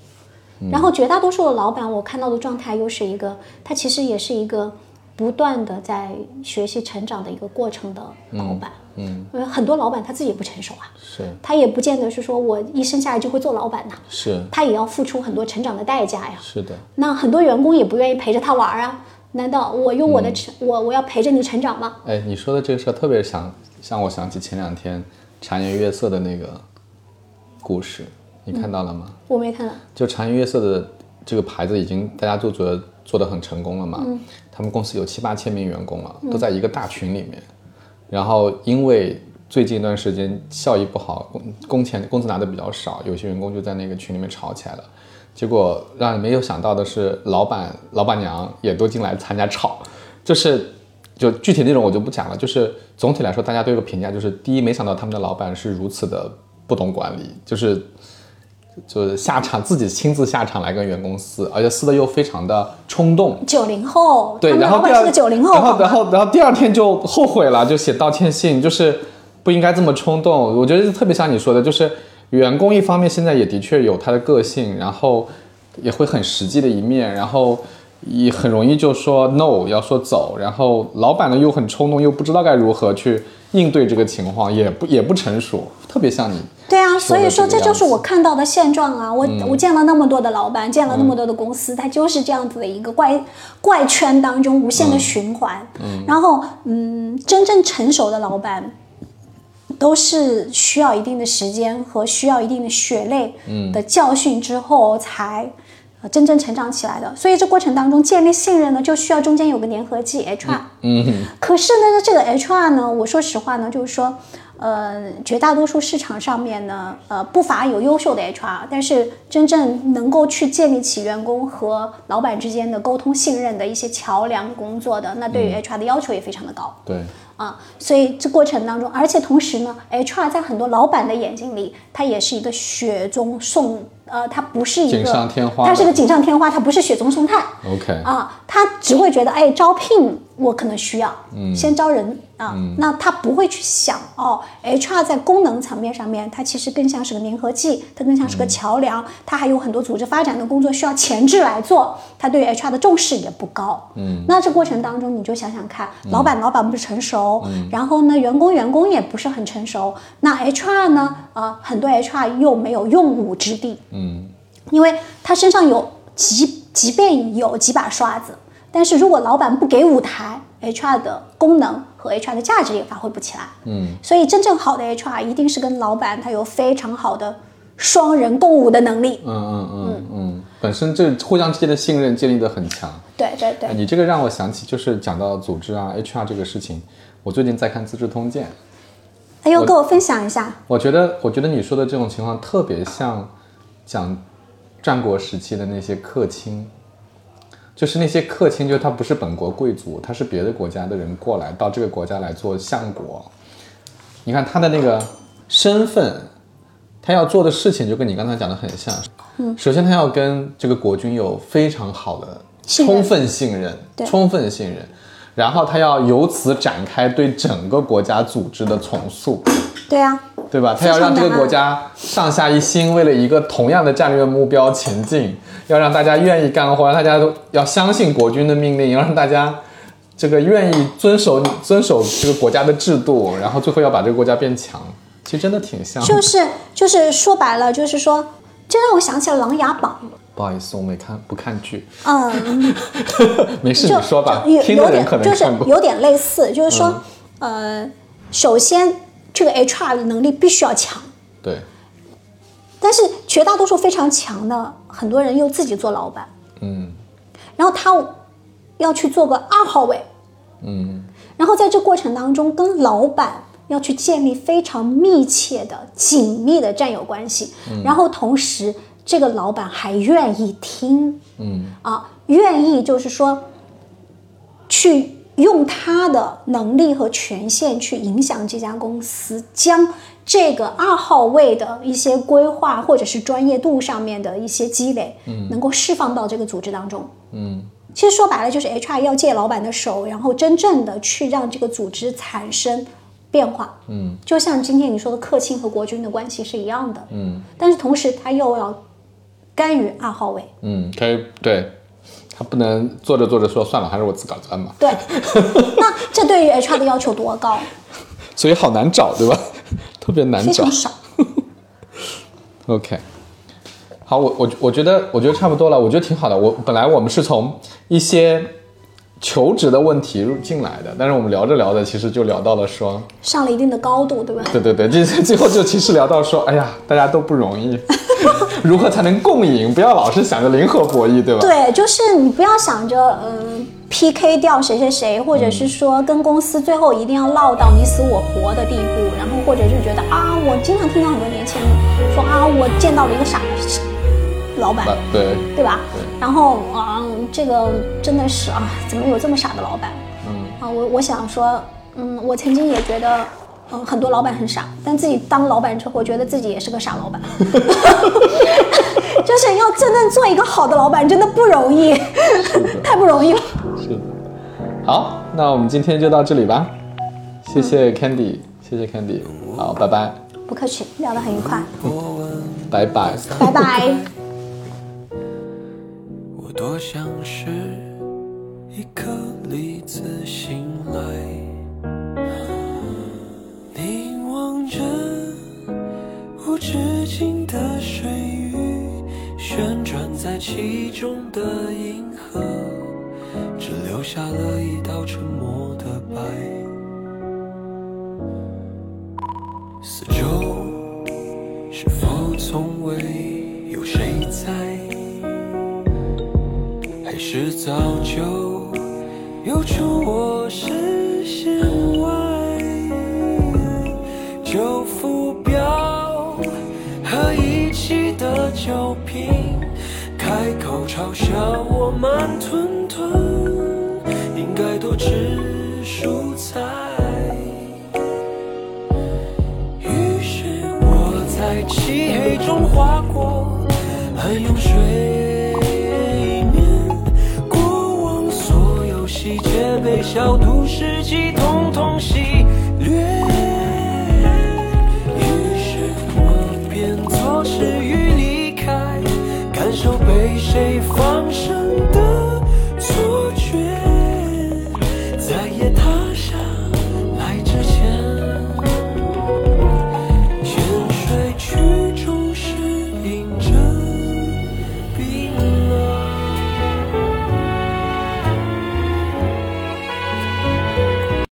然后绝大多数的老板，我看到的状态又是一个，他其实也是一个不断的在学习成长的一个过程的老板。嗯，因为很多老板他自己也不成熟啊，是他也不见得是说我一生下来就会做老板呐，是他也要付出很多成长的代价呀。是的，那很多员工也不愿意陪着他玩儿啊，难道我用我的成、我我要陪着你成长吗？哎，你说的这个事儿特别想让我想起前两天茶颜悦色的那个故事，你看到了吗？我没看到。就茶颜悦色的这个牌子已经大家都觉得做得很成功了嘛。他们公司有七八千名员工了，都在一个大群里面。然后因为最近一段时间效益不好，工工钱工资拿的比较少，有些员工就在那个群里面吵起来了。结果让人没有想到的是，老板、老板娘也都进来参加吵，就是就具体内容我就不讲了。就是总体来说，大家都有个评价，就是第一，没想到他们的老板是如此的不懂管理，就是就是下场自己亲自下场来跟员工撕，而且撕的又非常的冲动。九零后，对，然后第二个九零后，然后然后然后第二天就后悔了，就写道歉信，就是不应该这么冲动。我觉得特别像你说的，就是员工一方面现在也的确有他的个性，然后也会很实际的一面，然后也很容易就说 no 要说走，然后老板呢又很冲动，又不知道该如何去应对这个情况，也不也不成熟，特别像你。对啊，所以说这就是我看到的现状啊！我、我见了那么多的老板，见了那么多的公司，它就是这样子的一个怪怪圈当中无限的循环。然后，嗯，真正成熟的老板。都是需要一定的时间和需要一定的血泪的教训之后才呃真正成长起来的，所以这过程当中建立信任呢，就需要中间有个粘合剂 HR。嗯，可是呢，这个 HR 呢，我说实话呢，就是说，呃，绝大多数市场上面呢，呃，不乏有优秀的 HR，但是真正能够去建立起员工和老板之间的沟通信任的一些桥梁工作的，那对于 HR 的要求也非常的高。对，啊，所以这过程当中，而且同时呢，HR 在很多老板的眼睛里，他也是一个雪中送，呃，它不是一个锦上添花它是个锦上添花，它不是雪中送炭。OK，啊，他只会觉得，哎，招聘我可能需要，先招人啊，那他不会去想哦，HR 在功能层面上面，它其实更像是个粘合剂，它更像是个桥梁，它还有很多组织发展的工作需要前置来做，他对 HR 的重视也不高，嗯，那这过程当中你就想想看，老板老板不成熟，然后呢，员工员工也不是很成熟，那 HR 呢，呃，很多 HR 又没有用武之地，嗯因为他身上有即即便有几把刷子，但是如果老板不给舞台，HR 的功能和 HR 的价值也发挥不起来。嗯，所以真正好的 HR 一定是跟老板他有非常好的双人共舞的能力。嗯嗯嗯嗯，本身这互相之间的信任建立的很强。对对对，你这个让我想起，就是讲到组织啊、HR 这个事情，我最近在看《资治通鉴》，哎呦，跟我分享一下。我觉得，我觉得你说的这种情况特别像讲战国时期的那些客卿，就是那些客卿，就是他不是本国贵族，他是别的国家的人过来到这个国家来做相国。你看他的那个身份，他要做的事情就跟你刚才讲的很像。嗯，首先他要跟这个国君有非常好的充分信任，对充分信任。然后他要由此展开对整个国家组织的重塑，对啊，对吧？他要让这个国家上下一心，为了一个同样的战略目标前进，要让大家愿意干活，让大家都要相信国君的命令，要让大家这个愿意遵守遵守这个国家的制度，然后最后要把这个国家变强。其实真的挺像的。就是就是说白了，就是说，这让我想起了《琅琊榜不好意思，我没看不看剧，》。嗯，没事就你说吧有，有听的人可能点就是有点类似，就是说，呃，首先这个 HR 的能力必须要强，对，但是绝大多数非常强的很多人又自己做老板，嗯。然后他要去做个二号位，嗯。然后在这过程当中跟老板要去建立非常密切的、紧密的战友关系，然后同时这个老板还愿意听，嗯啊，愿意就是说去用他的能力和权限去影响这家公司，将这个二号位的一些规划或者是专业度上面的一些积累，嗯，能够释放到这个组织当中。嗯其实说白了就是 HR 要借老板的手，然后真正的去让这个组织产生变化。嗯就像今天你说的客卿和国君的关系是一样的。嗯但是同时他又要甘于二号位。嗯，可以，对，他不能做着做着说算了，还是我自个儿钻吧。对，那这对于 HR 的要求多高？所以好难找，对吧？特别难找非常。少。OK，好，我我我觉得我觉得差不多了，我觉得挺好的。我本来我们是从一些求职的问题入进来的，但是我们聊着聊着，其实就聊到了说，上了一定的高度，对吧？对对对，这最后就其实聊到说，哎呀，大家都不容易，如何才能共赢？不要老是想着零和博弈，对吧？对，就是你不要想着嗯 PK 掉谁谁谁，或者是说跟公司最后一定要闹到你死我活的地步，然后或者是觉得啊，我经常听到很多年轻人说啊，我见到了一个傻老板，啊对，对吧？对然后啊、这个真的是啊，怎么有这么傻的老板？嗯啊，我我想说，嗯，我曾经也觉得，嗯，很多老板很傻，但自己当老板之后，觉得自己也是个傻老板。就是要真正做一个好的老板，真的不容易，太不容易了。是的。好，那我们今天就到这里吧，谢谢 Candy，谢谢 Candy，好，拜拜，不客气，聊得很愉快，拜拜。拜拜。多像是一颗粒子醒来，凝望着无止境的水域，旋转在其中的银河，只留下了一道沉默的白。四周是否从未有谁在？是早就游出我视线外？旧浮标和遗弃的酒瓶，开口嘲笑我慢吞吞，应该多吃蔬菜。于是我在漆黑中划过很用水小都市记